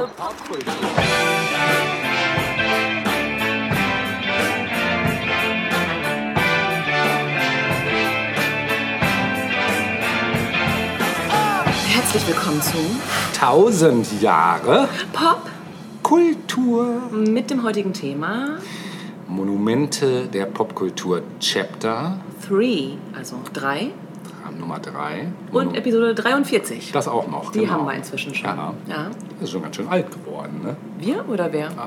Herzlich willkommen zu 1000 Jahre Pop Kultur. mit dem heutigen Thema Monumente der Popkultur Chapter 3, also 3 Nummer 3. und Episode 43. Das auch noch. Die genau. haben wir inzwischen schon. Ja. Ja. Das ist schon ganz schön alt geworden, ne? Wir oder wer?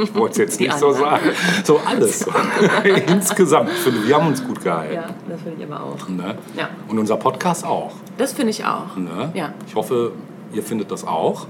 Ich wollte es jetzt Die nicht so anderen. sagen. So alles. Insgesamt. Finde, wir haben uns gut gehalten. Ja, das finde ich aber auch. Ne? Ja. Und unser Podcast auch. Das finde ich auch. Ne? Ja. Ich hoffe, ihr findet das auch.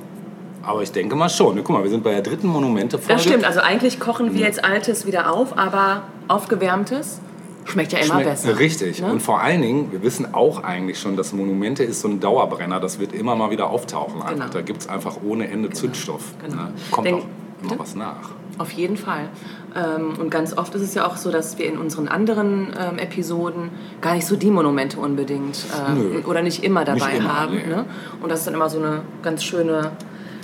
Aber ich denke mal schon. Ne? Guck mal, wir sind bei der dritten Monumente-Folge. Das stimmt, also eigentlich kochen Mhm. wir jetzt Altes wieder auf, aber aufgewärmtes schmeckt ja immer Schmeckt- besser. Richtig. Ne? Und vor allen Dingen, wir wissen auch eigentlich schon, dass Monumente ist so ein Dauerbrenner. Das wird immer mal wieder auftauchen. Genau. Da gibt es einfach ohne Ende Zündstoff. Genau. Ne? Kommt Denk- auch immer Bitte? was nach. Auf jeden Fall. Ähm, und ganz oft ist es ja auch so, dass wir in unseren anderen ähm, Episoden gar nicht so die Monumente unbedingt ähm, Nö. oder nicht immer dabei Nicht immer, haben. nee. Ne? Und das ist dann immer so eine ganz schöne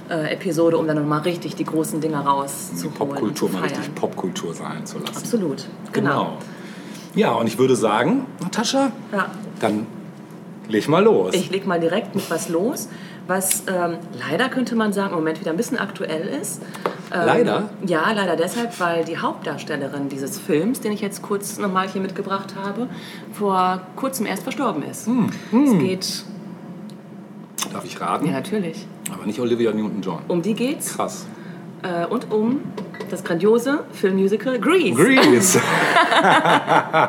äh, Episode, um dann nochmal richtig die großen Dinge rauszuholen. Popkultur mal richtig Popkultur sein zu lassen. Absolut, genau. Ja, und ich würde sagen, Natascha, Ja. dann leg mal los. Ich leg mal direkt mit was los, was ähm, leider könnte man sagen im Moment wieder ein bisschen aktuell ist. Ähm, Leider? Ja, leider deshalb, weil die Hauptdarstellerin dieses Films, den ich jetzt kurz nochmal hier mitgebracht habe, vor kurzem erst verstorben ist. Hm, Es geht, Darf ich raten? ja natürlich, Aber nicht Olivia Newton-John. um die geht's Krass. Äh, und um das grandiose Filmmusical Grease. Grease.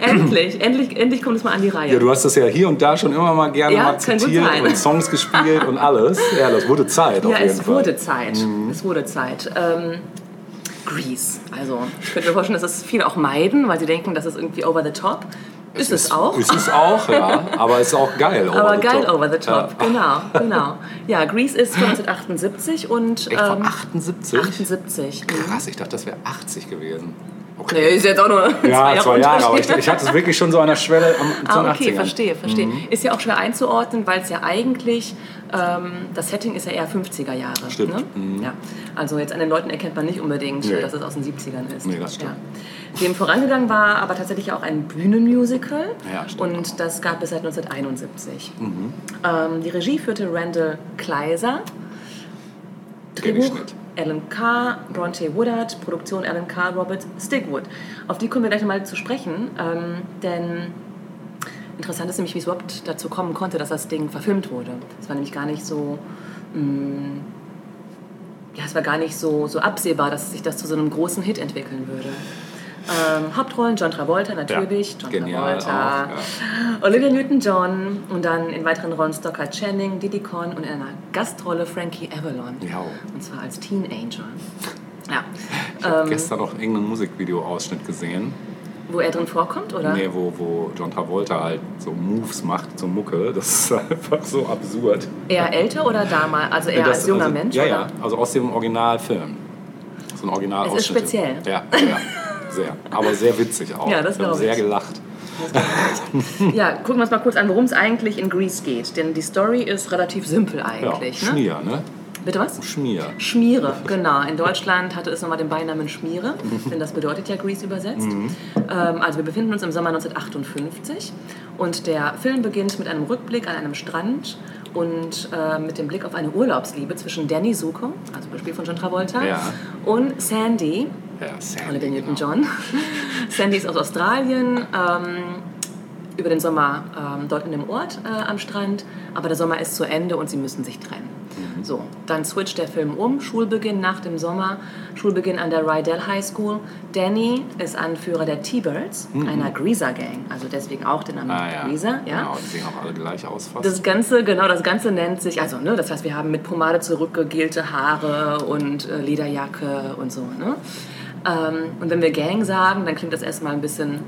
endlich, endlich, endlich kommt es mal an die Reihe. Ja, du hast das ja hier und da schon immer mal gerne Ja, mal zitiert und Songs gespielt und alles. Ja, das wurde Zeit auf Ja, jeden es Fall. Mhm. wurde Zeit. Es wurde Zeit. Grease. Also, ich könnte mir vorstellen, dass es viele auch meiden, weil sie denken, das ist irgendwie over the top. Ist es, auch. Ist es auch, ja. Aber es ist auch geil. over aber the geil top. over the top. Genau, genau. Ja, Grease ist von 1978 und. Echt von ähm, 78? 78. Krass, ich dachte, das wäre 80 gewesen. Okay. Nee, ist jetzt auch nur Ja, zwei Jahre, aber ich, ich hatte es wirklich schon so an der Schwelle am, zu den Ah, okay, 80ern. verstehe, verstehe. Mhm. Ist ja auch schwer einzuordnen, weil es ja eigentlich, ähm, das Setting ist ja eher 50er Jahre. Stimmt. Ne? Mhm. Ja. Also jetzt an den Leuten erkennt man nicht unbedingt, Nee. dass es aus den 70ern ist. Nee, das stimmt. Ja. Dem vorangegangen war aber tatsächlich auch ein Bühnenmusical Ja, stimmt Mhm. und das gab es seit 1971. Ähm, die Regie führte Randall Kleiser. Drehbuch. Alan Carr, Bronte Woodard, Produktion Alan Carr, Robert Stigwood. Auf die kommen wir gleich mal zu sprechen, ähm, denn interessant ist nämlich, wie es überhaupt dazu kommen konnte, dass das Ding verfilmt wurde. Es war nämlich gar nicht so, mh, ja, es war gar nicht so, so absehbar, dass sich das zu so einem großen Hit entwickeln würde. Ähm, Hauptrollen John Travolta natürlich, John Genial Travolta, auch, Olivia Newton-John und dann in weiteren Rollen Stockard Channing, Diddy Conn und in einer Gastrolle Frankie Avalon. Ja. Und zwar als Teenager. Ja. Ich habe Ähm, gestern noch irgendeinen Musikvideo-Ausschnitt gesehen, wo er drin vorkommt, oder? nee, wo, wo John Travolta halt so Moves macht zur Mucke. Das ist einfach so absurd. Eher älter oder damals? Also eher Das- als junger also, Mensch? Ja, oder? ja, also aus dem Originalfilm. So ein Original Es ist speziell. Ja, ja, sehr. Aber sehr witzig auch. Ja, das Ich habe glaub sehr ich. gelacht. Ja, gucken wir uns mal kurz an, worum es eigentlich in Grease geht. Denn die Story ist relativ simpel Ja, eigentlich. ne? Schmier, ne? Bitte was? Schmier. Schmiere, genau. In Deutschland hatte es nochmal den Beinamen Schmiere, denn das bedeutet ja Grease übersetzt. Ähm, also wir befinden uns im Sommer 1958 und der Film beginnt mit einem Rückblick an einem Strand und äh, mit dem Blick auf eine Urlaubsliebe zwischen Danny Zuko, also gespielt von John Travolta, Ja. und Sandy, Ja, Sandy, Olivia genau. Newton-John. Sandy ist aus Australien, ähm, über den Sommer ähm, dort in dem Ort äh, am Strand, aber der Sommer ist zu Ende und sie müssen sich trennen. Mhm. So, dann switcht der Film um, Schulbeginn nach dem Sommer, Schulbeginn an der Rydell High School. Danny ist Anführer der T-Birds, einer Greaser Gang, also deswegen auch der Name Mhm. Ah, ja. Greaser. Ja? Genau, die sehen auch alle gleich aus fast. Das Ganze, genau, das Ganze nennt sich, also, ne, das heißt, wir haben mit Pomade zurückgegelte Haare und äh, Lederjacke und so, ne? Ähm, und wenn wir Gang sagen, dann klingt das erstmal ein bisschen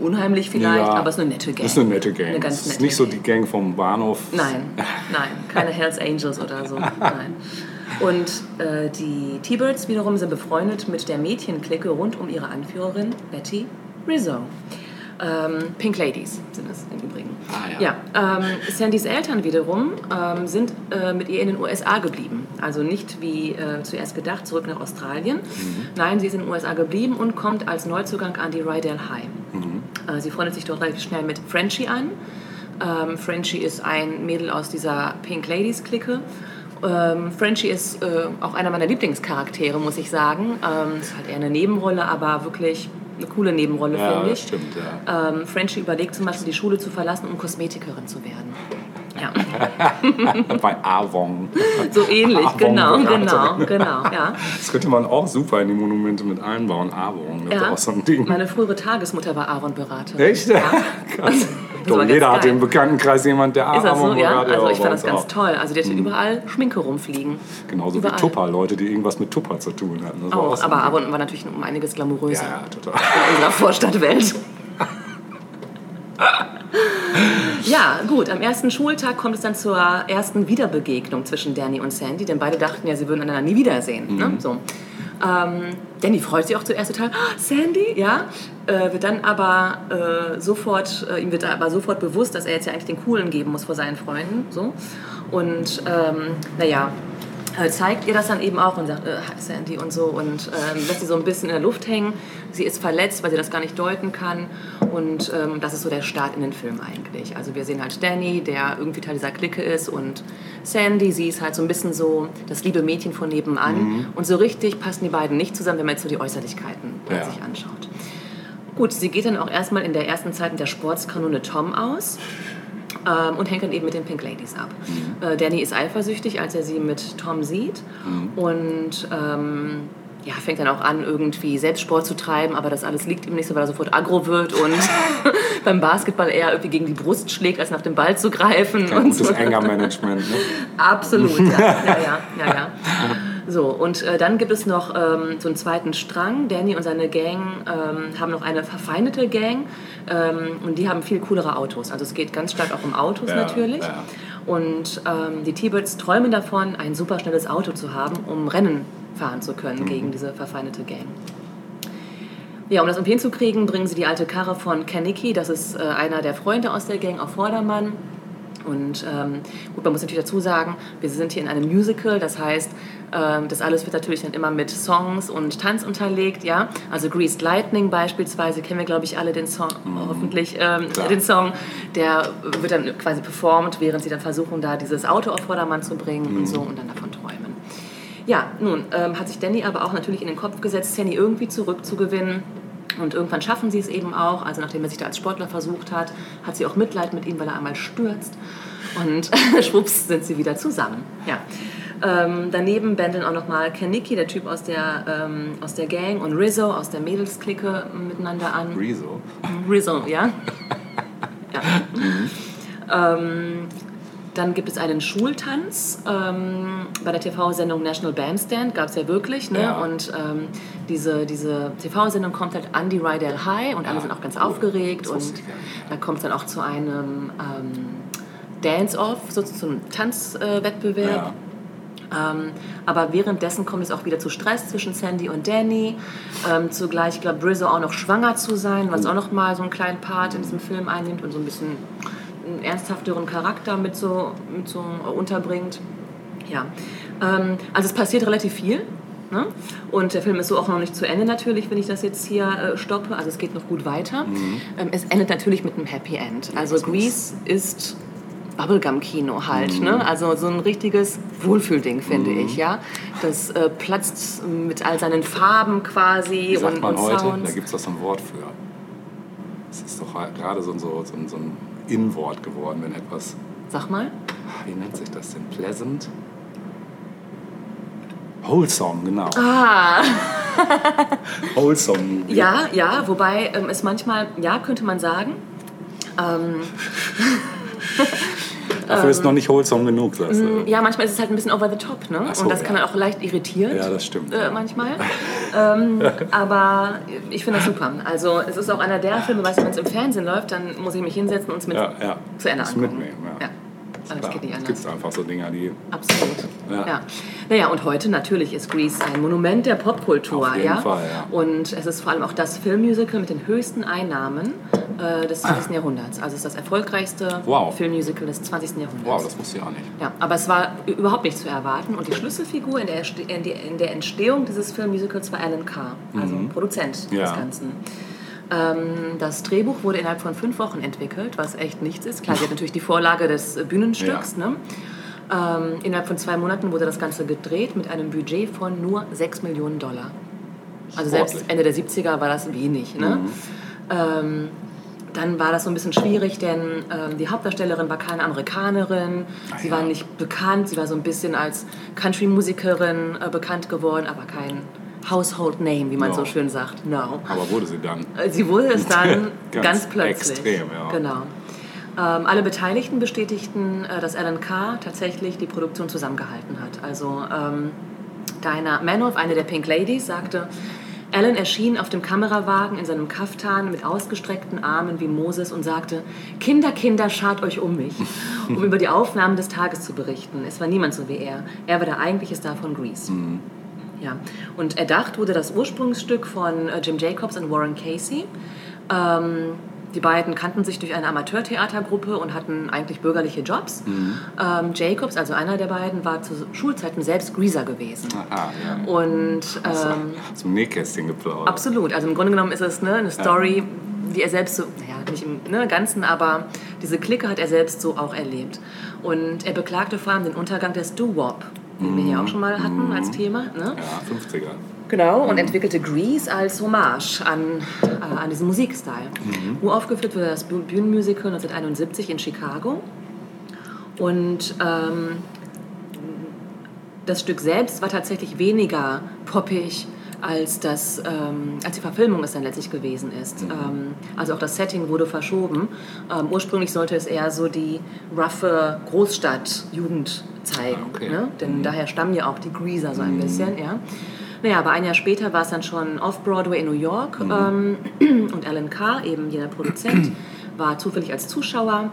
unheimlich vielleicht, Ja, aber es ist eine nette Gang. Das ist eine nette Gang. Eine ganz das ist nette nicht so Gang. die Gang vom Bahnhof. Nein, nein, keine Hells Angels oder so. Nein. Und äh, die T-Birds wiederum sind befreundet mit der Mädchenklicke rund um ihre Anführerin Betty Rizzo. Ähm, Pink Ladies sind es im Übrigen. Ah, ja. ja ähm, Sandys Eltern wiederum ähm, sind äh, mit ihr in den USA geblieben. Also nicht wie äh, zuerst gedacht zurück nach Australien. Mhm. Nein, sie ist in den USA geblieben und kommt als Neuzugang an die Rydell High. Mhm. Äh, sie freundet sich dort relativ schnell mit Frenchie an. Ähm, Frenchie ist ein Mädel aus dieser Pink Ladies Clique. Ähm, Frenchie ist äh, auch einer meiner Lieblingscharaktere, muss ich sagen. Ähm, ist halt eher eine Nebenrolle, aber wirklich eine coole Nebenrolle, Ja, finde ich. stimmt, ja. Ähm, Frenchie überlegt zum Beispiel, die Schule zu verlassen, um Kosmetikerin zu werden. Ja, Bei Avon. so ähnlich, Avon genau, genau, genau, ja. Das könnte man auch super in die Monumente mit einbauen. Avon, das ist ja. auch so ein Ding. Meine frühere Tagesmutter war Aaron-Berater. Echt? Ja. Krass. Doch, war jeder hat geil. im Bekanntenkreis jemand, der Ist das so? Ja, also ich fand das ganz auch. toll. Also die hatte überall Schminke rumfliegen. Genauso Überall. wie Tupper, Leute, die irgendwas mit Tupper zu tun hatten. Das war Auch, so aber Ding. Aaron war natürlich um einiges glamouröser Ja, ja, total. in unserer Vorstadtwelt. Ja, gut. Am ersten Schultag kommt es dann zur ersten Wiederbegegnung zwischen Danny und Sandy, denn beide dachten ja, sie würden einander nie wiedersehen. Ne? So. Ähm, Danny freut sich auch zuerst total. "Ah, Sandy, ja, äh, wird dann aber äh, sofort, äh, ihm wird aber sofort bewusst, dass er jetzt ja eigentlich den Coolen geben muss vor seinen Freunden. So. Und ähm, naja, zeigt ihr das dann eben auch und sagt, äh, Sandy und so und ähm, lässt sie so ein bisschen in der Luft hängen. Sie ist verletzt, weil sie das gar nicht deuten kann und ähm, das ist so der Start in den Film eigentlich. Also wir sehen halt Danny, der irgendwie Teil dieser Clique ist und Sandy, sie ist halt so ein bisschen so das liebe Mädchen von nebenan und so richtig passen die beiden nicht zusammen, wenn man jetzt so die Äußerlichkeiten äh, Ja. sich anschaut. Gut, sie geht dann auch erstmal in der ersten Zeit mit der Sportskanone Tom aus ähm, und hängt dann eben mit den Pink Ladies ab. Äh, Danny ist eifersüchtig, als er sie mit Tom sieht und ähm, ja, fängt dann auch an, irgendwie Selbstsport zu treiben, aber das alles liegt ihm nicht so, weil er sofort aggro wird und beim Basketball eher irgendwie gegen die Brust schlägt, als nach dem Ball zu greifen. Kein und gutes so. Anger-Management. Ne? Absolut, ja, ja, ja, ja, ja. So, und äh, dann gibt es noch ähm, so einen zweiten Strang. Danny und seine Gang ähm, haben noch eine verfeindete Gang ähm, und die haben viel coolere Autos. Also es geht ganz stark auch um Autos Ja, natürlich. ja. Und ähm, die T-Birds träumen davon, ein super schnelles Auto zu haben, um Rennen fahren zu können Mhm. gegen diese verfeindete Gang. Ja, um das umhin zu kriegen, bringen sie die alte Karre von Kaniki, das ist äh, einer der Freunde aus der Gang, auf Vordermann. Und ähm, gut, man muss natürlich dazu sagen, wir sind hier in einem Musical, das heißt, das alles wird natürlich dann immer mit Songs und Tanz unterlegt, ja. Also Greased Lightning beispielsweise, kennen wir glaube ich alle den Song, hoffentlich ähm, den Song, der wird dann quasi performt, während sie dann versuchen, da dieses Auto auf Vordermann zu bringen und so und dann davon träumen. Ja, nun ähm, hat sich Danny aber auch natürlich in den Kopf gesetzt, Sandy irgendwie zurückzugewinnen. Und irgendwann schaffen sie es eben auch. Also nachdem er sich da als Sportler versucht hat, hat sie auch Mitleid mit ihm, weil er einmal stürzt. Und schwupps sind sie wieder zusammen. Ja. Ähm, daneben bändeln auch nochmal Kaniki, der Typ aus der, ähm, aus der Gang, und Rizzo aus der Mädelsklicke miteinander an. Rezo. Rizzo, ja. ja. Ähm, dann gibt es einen Schultanz. Ähm, bei der TV-Sendung National Bandstand gab es ja wirklich. Ne? Ja. Und ähm, diese, diese TV-Sendung kommt halt an die Rydell High und alle Ja, sind auch ganz cool. aufgeregt. Und da kommt es dann auch zu einem ähm, Dance-Off, so zu einem Tanzwettbewerb. Ja. Ähm, aber währenddessen kommt es auch wieder zu Stress zwischen Sandy und Danny. Ähm, zugleich glaubt Rizzo auch noch schwanger zu sein, was auch noch mal so einen kleinen Part in diesem Film einnimmt und so ein bisschen einen ernsthafteren Charakter mit so, mit so unterbringt. Ja, ähm, also es passiert relativ viel. Ne? Und der Film ist so auch noch nicht zu Ende natürlich, wenn ich das jetzt hier äh, stoppe. Also es geht noch gut weiter. Ähm, es endet natürlich mit einem Happy End. Also Grease ist Bubblegum-Kino halt. Ne? Also so ein richtiges Wohlfühlding, finde ich. Ja? Das äh, platzt mit all seinen Farben quasi Wie sagt und, man und heute? Sounds. Da gibt es doch so ein Wort für. Es ist doch halt gerade so, ein- so, so, so ein In-Wort geworden, wenn etwas. Sag mal. Wie nennt sich das denn? Pleasant? Wholesome, genau. Ah, Wholesome. ja, ja, wobei ähm, es manchmal, ja, könnte man sagen. Ähm, Dafür ist noch nicht wholesome genug, sagst du. ja, manchmal ist es halt ein bisschen over the top, ne? So, und das ja. kann dann auch leicht irritieren. Ja, das stimmt. Äh, manchmal. ähm, aber ich finde das super. Also es ist auch einer der Filme, weißt du, wenn es im Fernsehen läuft, dann muss ich mich hinsetzen und es mit Ja, ja. zu Ende Das angucken. mitnehmen, ja. Nicht Es anders. gibt einfach so Dinger, die. Absolut. Ja. Ja. Naja, und heute natürlich ist Grease ein Monument der Popkultur. Auf jeden ja? Fall, ja. Und es ist vor allem auch das Filmmusical mit den höchsten Einnahmen äh, des 20. Jahrhunderts. Also es ist das erfolgreichste Wow. Filmmusical des 20. Jahrhunderts. Wow, das wusste ich auch nicht. Ja, aber es war überhaupt nicht zu erwarten. Und die Schlüsselfigur in der, in der Entstehung dieses Filmmusicals war Alan Carr, also Produzent Ja. des Ganzen. Ähm, das Drehbuch wurde innerhalb von fünf Wochen entwickelt, was echt nichts ist. Klar, sie hat natürlich die Vorlage des äh, Bühnenstücks. Ne? Ähm, innerhalb von zwei Monaten wurde das Ganze gedreht mit einem Budget von nur 6 Millionen Dollar. Also selbst. Ende der 70er war das wenig. Ne? Ähm, dann war das so ein bisschen schwierig, denn ähm, die Hauptdarstellerin war keine Amerikanerin. Ah, sie ja. war nicht bekannt. Sie war so ein bisschen als Country-Musikerin äh, bekannt geworden, aber kein Household Name, wie man No. so schön sagt. No. Aber wurde sie dann. Äh, Sie wurde es dann Ganz ganz, plötzlich. extrem, ja. Genau. Ähm, alle Beteiligten bestätigten, äh, dass Alan Carr tatsächlich die Produktion zusammengehalten hat. Also ähm, Diana Manoff, eine der Pink Ladies, sagte, Alan erschien auf dem Kamerawagen in seinem Kaftan mit ausgestreckten Armen wie Moses und sagte, Kinder, Kinder, schart euch um mich, um über die Aufnahmen des Tages zu berichten. Es war niemand so wie er. Er war der eigentliche Star von Grease. Ja. Und erdacht wurde das Ursprungsstück von äh, Jim Jacobs und Warren Casey. Ähm, die beiden kannten sich durch eine Amateurtheatergruppe und hatten eigentlich bürgerliche Jobs. Ähm, Jacobs, also einer der beiden, war zu Schulzeiten selbst Greaser gewesen. Aha, ja. Und ähm, Zum Nähkästchen geplaudert. Absolut. Also im Grunde genommen ist es ne, eine Story, die er selbst so, naja, nicht im ne, Ganzen, aber diese Clique hat er selbst so auch erlebt. Und er beklagte vor allem den Untergang des Doo-Wop, den wir hier auch schon mal hatten als Thema. Ne? Ja, 50er. Genau, und entwickelte Grease als Hommage an, äh, an diesen Musikstil. Uraufgeführt wurde das Büh- Bühnenmusical 1971 in Chicago. Und ähm, das Stück selbst war tatsächlich weniger poppig als, das, ähm, als die Verfilmung es dann letztlich gewesen ist. Ähm, also auch das Setting wurde verschoben. Ähm, ursprünglich sollte es eher so die roughe Großstadt-Jugend zeigen. Ah, okay. Ne? Denn daher stammen ja auch die Greaser so ein bisschen. Ja? Naja, aber ein Jahr später war es dann schon Off-Broadway in New York. Ähm, und Alan Carr, eben jener Produzent, war zufällig als Zuschauer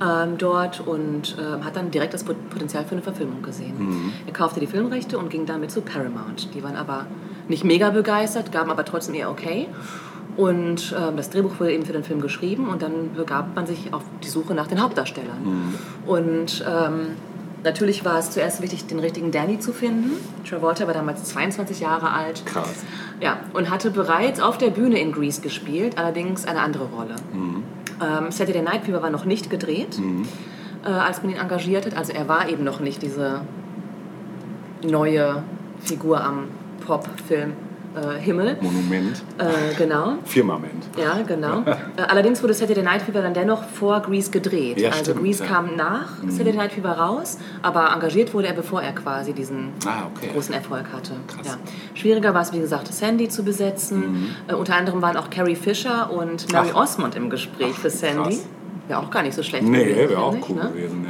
ähm, dort und ähm, hat dann direkt das Pot- Potenzial für eine Verfilmung gesehen. Er kaufte die Filmrechte und ging damit zu Paramount. Die waren aber nicht mega begeistert, gaben aber trotzdem eher okay. Und ähm, das Drehbuch wurde eben für den Film geschrieben und dann begab man sich auf die Suche nach den Hauptdarstellern. Und ähm, natürlich war es zuerst wichtig, den richtigen Danny zu finden. Travolta war damals 22 Jahre alt. Krass. Ja, und hatte bereits auf der Bühne in Grease gespielt, allerdings eine andere Rolle. Ähm, Saturday Night Fever war noch nicht gedreht, äh, als man ihn engagiert hat. Also er war eben noch nicht diese neue Figur am Pop-Film äh, Himmel. Monument. Äh, genau. Firmament. Ja, genau. Äh, Allerdings wurde Saturday Night Fever dann dennoch vor Grease gedreht. Ja, also stimmt, Grease ja. Mhm. kam nach Saturday Night Fever raus, aber engagiert wurde er, bevor er quasi diesen Ah, okay. großen Erfolg hatte. Krass. Ja. Schwieriger war es, wie gesagt, Sandy zu besetzen. Äh, unter anderem waren auch Carrie Fisher und Mary Mhm. Ach. Osmond im Gespräch Ach, für Sandy. krass. Wäre auch gar nicht so schlecht Nee, gewesen. wäre auch cool ne? gewesen.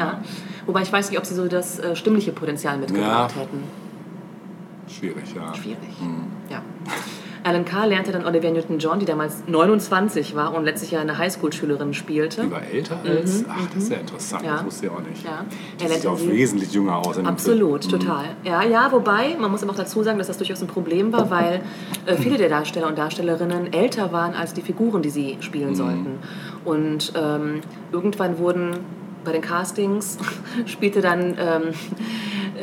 Wobei ich weiß nicht, ob sie so das stimmliche Potenzial mitgebracht hätten. Schwierig, ja. Schwierig. Mhm. Ja. Alan Carr lernte dann Olivia Newton-John, die damals 29 war und letztlich ja eine Highschool-Schülerin spielte. Die war älter als. Ach, das ist ja interessant. Mhm, Ja. Das wusste ich auch nicht. Ja. Er sieht auch wesentlich jünger aus. In Absolut, Film. total. Ja, ja, wobei, man muss aber auch dazu sagen, dass das durchaus ein Problem war, weil äh, viele der Darsteller und Darstellerinnen älter waren als die Figuren, die sie spielen sollten. Und ähm, irgendwann wurden bei den Castings spielte dann ähm,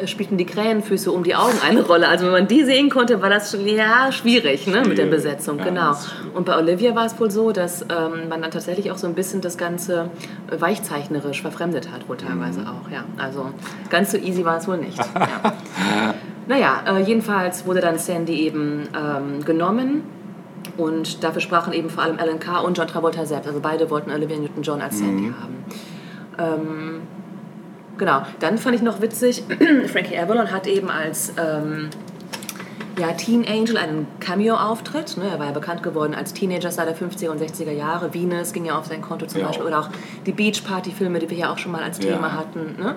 äh, spielten die Krähenfüße um die Augen eine Rolle. Also wenn man die sehen konnte, war das schon ja schwierig ne, mit der. Besetzung. Ja, genau. Und bei Olivia war es wohl so, dass ähm, man dann tatsächlich auch so ein bisschen das Ganze äh, weichzeichnerisch verfremdet hat, wohl teilweise Mhm. auch. Ja. Also ganz so easy war es wohl nicht. ja. Naja, äh, jedenfalls wurde dann Sandy eben ähm, genommen. Und dafür sprachen eben vor allem Alan Carr und John Travolta selbst. Also beide wollten Olivia Newton-John als Sandy haben. Ähm, genau, dann fand ich noch witzig, Frankie Avalon hat eben als ähm, ja, Teen Angel einen Cameo-Auftritt. Ne? Er war ja bekannt geworden als Teenager-Star der 50er und 60er Jahre. Venus ging ja auf sein Konto zum Ja. Beispiel. Oder auch die Beach Party-Filme, die wir ja auch schon mal als Ja. Thema hatten. Ne?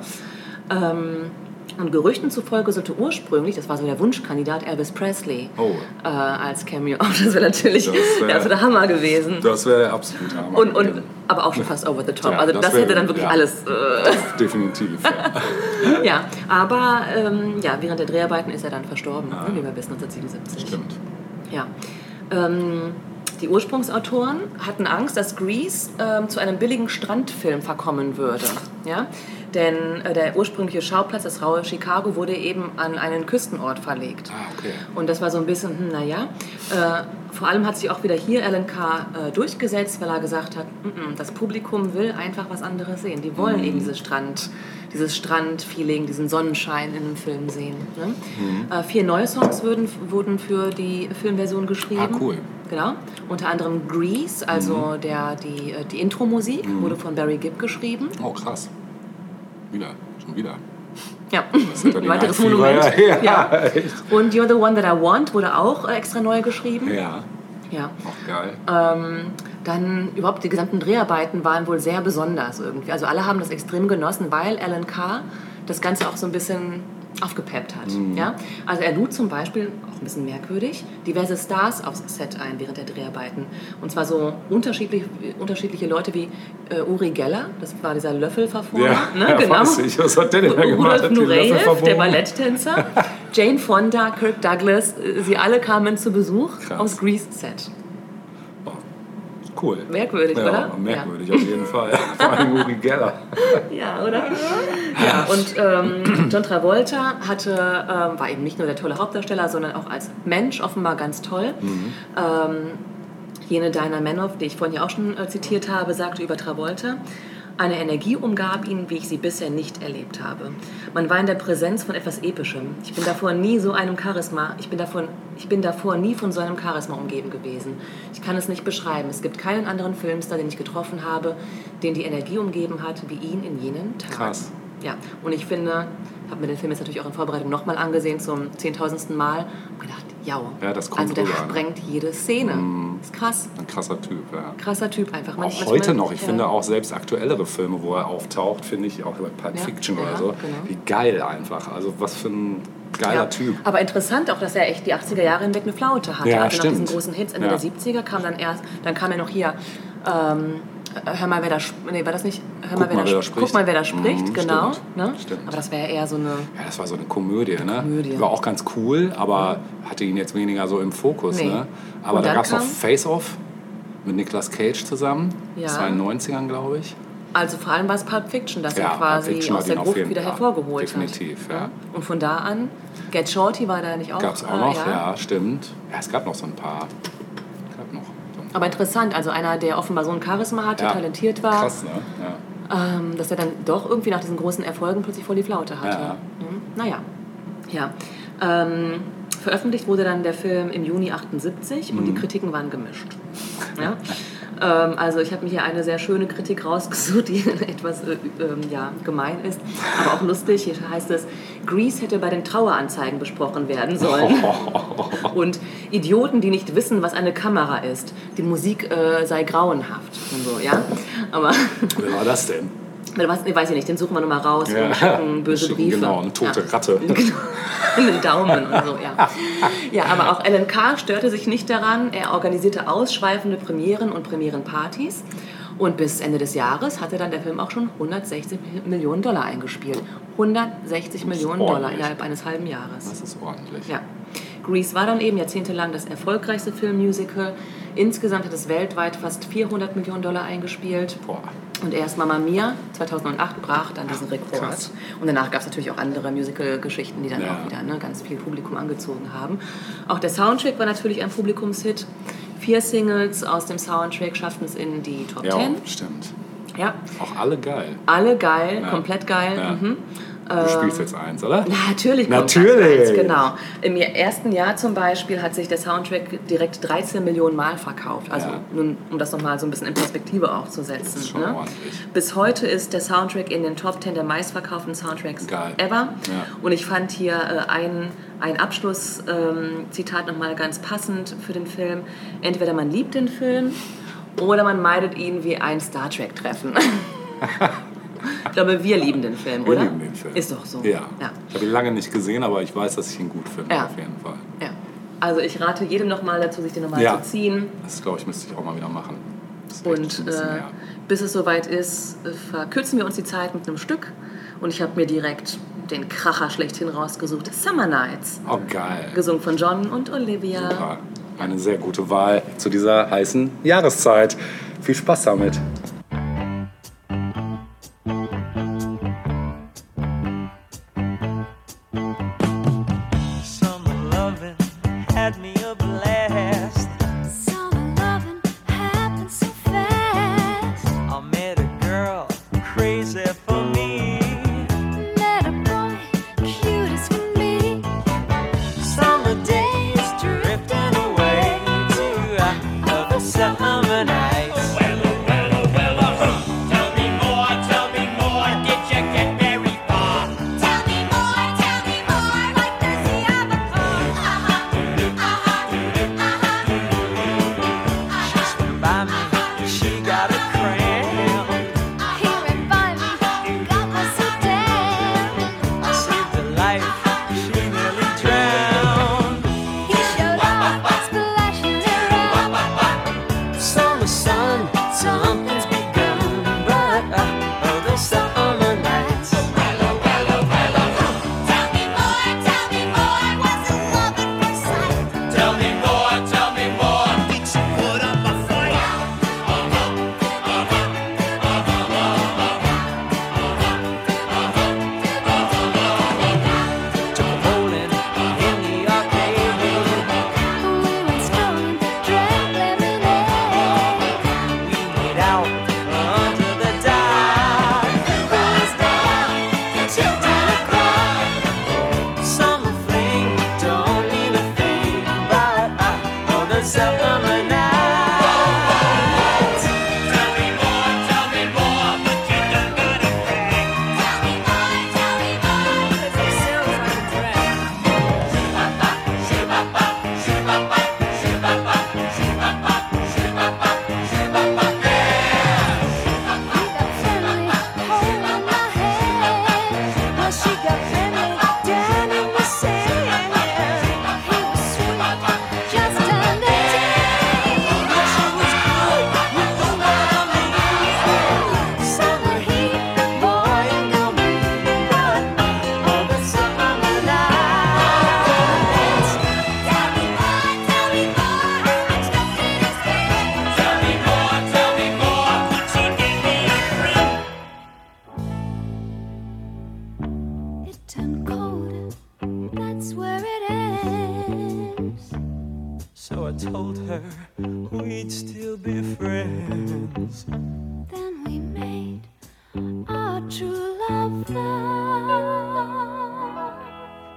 Ähm, Und Gerüchten zufolge sollte ursprünglich, das war so der Wunschkandidat, Elvis Presley Oh. äh, als Cameo. Das wäre natürlich Das das wär- wär, der Hammer gewesen. Das wäre der absolute Hammer. Und, und, gewesen. aber auch schon fast over the top. Ja, also das das, wär- hätte dann wirklich ja. alles. Äh, Definitiv. Ja. ja, aber ähm, ja, während der Dreharbeiten ist er dann verstorben, Ah. wie wir wissen, 1977. Stimmt. Ja. Ähm, die Ursprungsautoren hatten Angst, dass Grease ähm, zu einem billigen Strandfilm verkommen würde. Ja? Denn äh, der ursprüngliche Schauplatz, das raue Chicago, wurde eben an einen Küstenort verlegt. Ah, okay. Und das war so ein bisschen, hm, naja. Äh, vor allem hat sich auch wieder hier Alan Carr äh, durchgesetzt, weil er gesagt hat, "Mm, mm, das Publikum will einfach was anderes sehen. Die Mhm. wollen eben dieses Strand, dieses Strandfeeling, diesen Sonnenschein in einem Film sehen. Ne? Mhm. Äh, vier neue Songs wurden, wurden für die Filmversion geschrieben. Ah, cool. Genau. Unter anderem Grease, also Mhm. der, die, äh, die Intro-Musik, wurde von Barry Gibb geschrieben. Oh, krass. Wieder. Schon wieder. Ja, ein weiteres Monument. Ja, Ja. Und You're the One That I Want wurde auch äh, extra neu geschrieben. Ja, Ja. auch geil. Ähm, dann überhaupt die gesamten Dreharbeiten waren wohl sehr besonders irgendwie. Also alle haben das extrem genossen, weil Alan Carr das Ganze auch so ein bisschen aufgepeppt hat. Ja? Also er lud zum Beispiel, auch ein bisschen merkwürdig, diverse Stars aufs Set ein während der Dreharbeiten. Und zwar so unterschiedlich, unterschiedliche Leute wie äh, Uri Geller, das war dieser Löffelverformer, Ja, ne? ja, genau. ich. Was hat der denn da gemacht? Rudolf Nureyev, der? Balletttänzer, Jane Fonda, Kirk Douglas, äh, sie alle kamen zu Besuch Krass. aufs Grease-Set. Oh, cool. Merkwürdig, ja, oder? Merkwürdig auf jeden Fall. Vor allem Uri Geller. Ja, oder? Ja, und ähm, John Travolta hatte, ähm, war eben nicht nur der tolle Hauptdarsteller, sondern auch als Mensch offenbar ganz toll. Ähm, jene Dinah Manoff, die ich vorhin ja auch schon äh, zitiert habe, sagte über Travolta, eine Energie umgab ihn, wie ich sie bisher nicht erlebt habe. Man war in der Präsenz von etwas Epischem. Ich bin davor nie so einem Charisma, ich bin, davon, ich bin davor nie von so einem Charisma umgeben gewesen. Ich kann es nicht beschreiben. Es gibt keinen anderen Filmstar, den ich getroffen habe, den die Energie umgeben hat, wie ihn in jenen Tagen. Krass. Ja, und ich finde, habe mir den Film jetzt natürlich auch in Vorbereitung nochmal angesehen zum zehntausendsten Mal und gedacht, ja, Ja, das kommt also der rüber, ne? sprengt jede Szene. Ist krass. Ein krasser Typ, ja. Krasser Typ einfach. Auch Manch- heute noch. Ich ja. finde auch selbst aktuellere Filme, wo er auftaucht, finde ich auch bei Pulp Ja, Fiction ja, oder so. genau. Wie geil einfach. Also was für ein geiler. Typ. Aber interessant auch, dass er echt die 80er Jahre hinweg eine Flaute hatte. Ja, also nach diesen stimmt. großen Hits Ende der 70er kam dann erst, dann kam ja noch hier, ähm, hör mal, wer da, nee, war das nicht? Hör Guck mal, wer da sp- spricht. Guck mal, wer da spricht, Mhm, genau. stimmt. Ne? Stimmt. Aber das wäre eher so eine, Ja, das war so eine Komödie, ne? Komödie. War auch ganz cool, aber hatte ihn jetzt weniger so im Fokus, Nee. ne? Aber Und da gab es noch Face Off mit Nicolas Cage zusammen. Ja. Das war in den 90ern, glaube ich. also vor allem war es Pulp Fiction, das Ja, er quasi Fiction aus der Gruft wieder Fall. hervorgeholt Definitiv, hat. ja. Und von da an, Get Shorty war da nicht auch. Gab es auch äh, noch, ja. stimmt. Ja, es gab noch so ein paar. Gab noch so ein Aber interessant, also einer, der offenbar so ein Charisma hatte, Ja. talentiert war, Krass, ne? Ja. ähm, dass er dann doch irgendwie nach diesen großen Erfolgen plötzlich voll die Flaute hatte. Ja. Mhm. Naja, ja. Ähm, veröffentlicht wurde dann der Film im Juni 78 und die Kritiken waren gemischt. Ja? ähm, also ich habe mir hier eine sehr schöne Kritik rausgesucht, die etwas äh, ähm, ja, gemein ist, aber auch lustig. Hier heißt es, Grease hätte bei den Traueranzeigen besprochen werden sollen. Und Idioten, die nicht wissen, was eine Kamera ist. Die Musik äh, sei grauenhaft und so, ja. Aber Wer war das denn? Weil nee, weiß ich nicht, den suchen wir nochmal raus Ja. und schicken böse Schicken, Briefe. genau, eine tote ja. Ratte. Genau. Einen Daumen und so, ja. Ja, aber auch Alan Carr störte sich nicht daran. Er organisierte ausschweifende Premieren und Premierenpartys. Und bis Ende des Jahres hatte dann der Film auch schon 160 Millionen Dollar eingespielt. 160 Millionen Dollar innerhalb eines halben Jahres. Das ist ordentlich. Ja. Grease war dann eben jahrzehntelang das erfolgreichste Filmmusical. Insgesamt hat es weltweit fast 400 Millionen Dollar eingespielt. Boah. Und erst Mamma Mia 2008 brach dann diesen Rekord. krass. Und danach gab es natürlich auch andere Musical-Geschichten, die dann Ja. auch wieder ne, ganz viel Publikum angezogen haben. Auch der Soundtrack war natürlich ein Publikumshit. Vier Singles aus dem Soundtrack schafften es in die Top Ja, 10. stimmt. Ja, Auch alle geil. alle geil, Ja. komplett geil. Ja. Mhm. Du spielst jetzt eins, oder? Natürlich Natürlich. eins, genau. Im ersten Jahr zum Beispiel hat sich der Soundtrack direkt 13 Millionen Mal verkauft. Also Ja. nun, um das nochmal so ein bisschen in Perspektive auch zu setzen. Das ist schon ne? ordentlich. Bis heute ist der Soundtrack in den Top 10 der meistverkauften Soundtracks Geil. ever. Ja. Und ich fand hier äh, ein, ein Abschlusszitat nochmal ganz passend für den Film. Entweder man liebt den Film oder man meidet ihn wie ein Star Trek-Treffen. Ich glaube, wir lieben den Film, Wir oder? lieben den Film. Ist doch so. Ja. ja. Ich habe ihn lange nicht gesehen, aber ich weiß, dass ich ihn gut finde, Ja. auf jeden Fall. ja. Also ich rate jedem nochmal dazu, sich den nochmal Ja. zu ziehen. Das, glaube ich, müsste ich auch mal wieder machen. Und äh, bis es soweit ist, äh, verkürzen wir uns die Zeit mit einem Stück. Und ich habe mir direkt den Kracher schlechthin rausgesucht. Summer Nights. Oh, geil. Gesungen von John und Olivia. Super. Eine sehr gute Wahl zu dieser heißen Jahreszeit. Viel Spaß damit.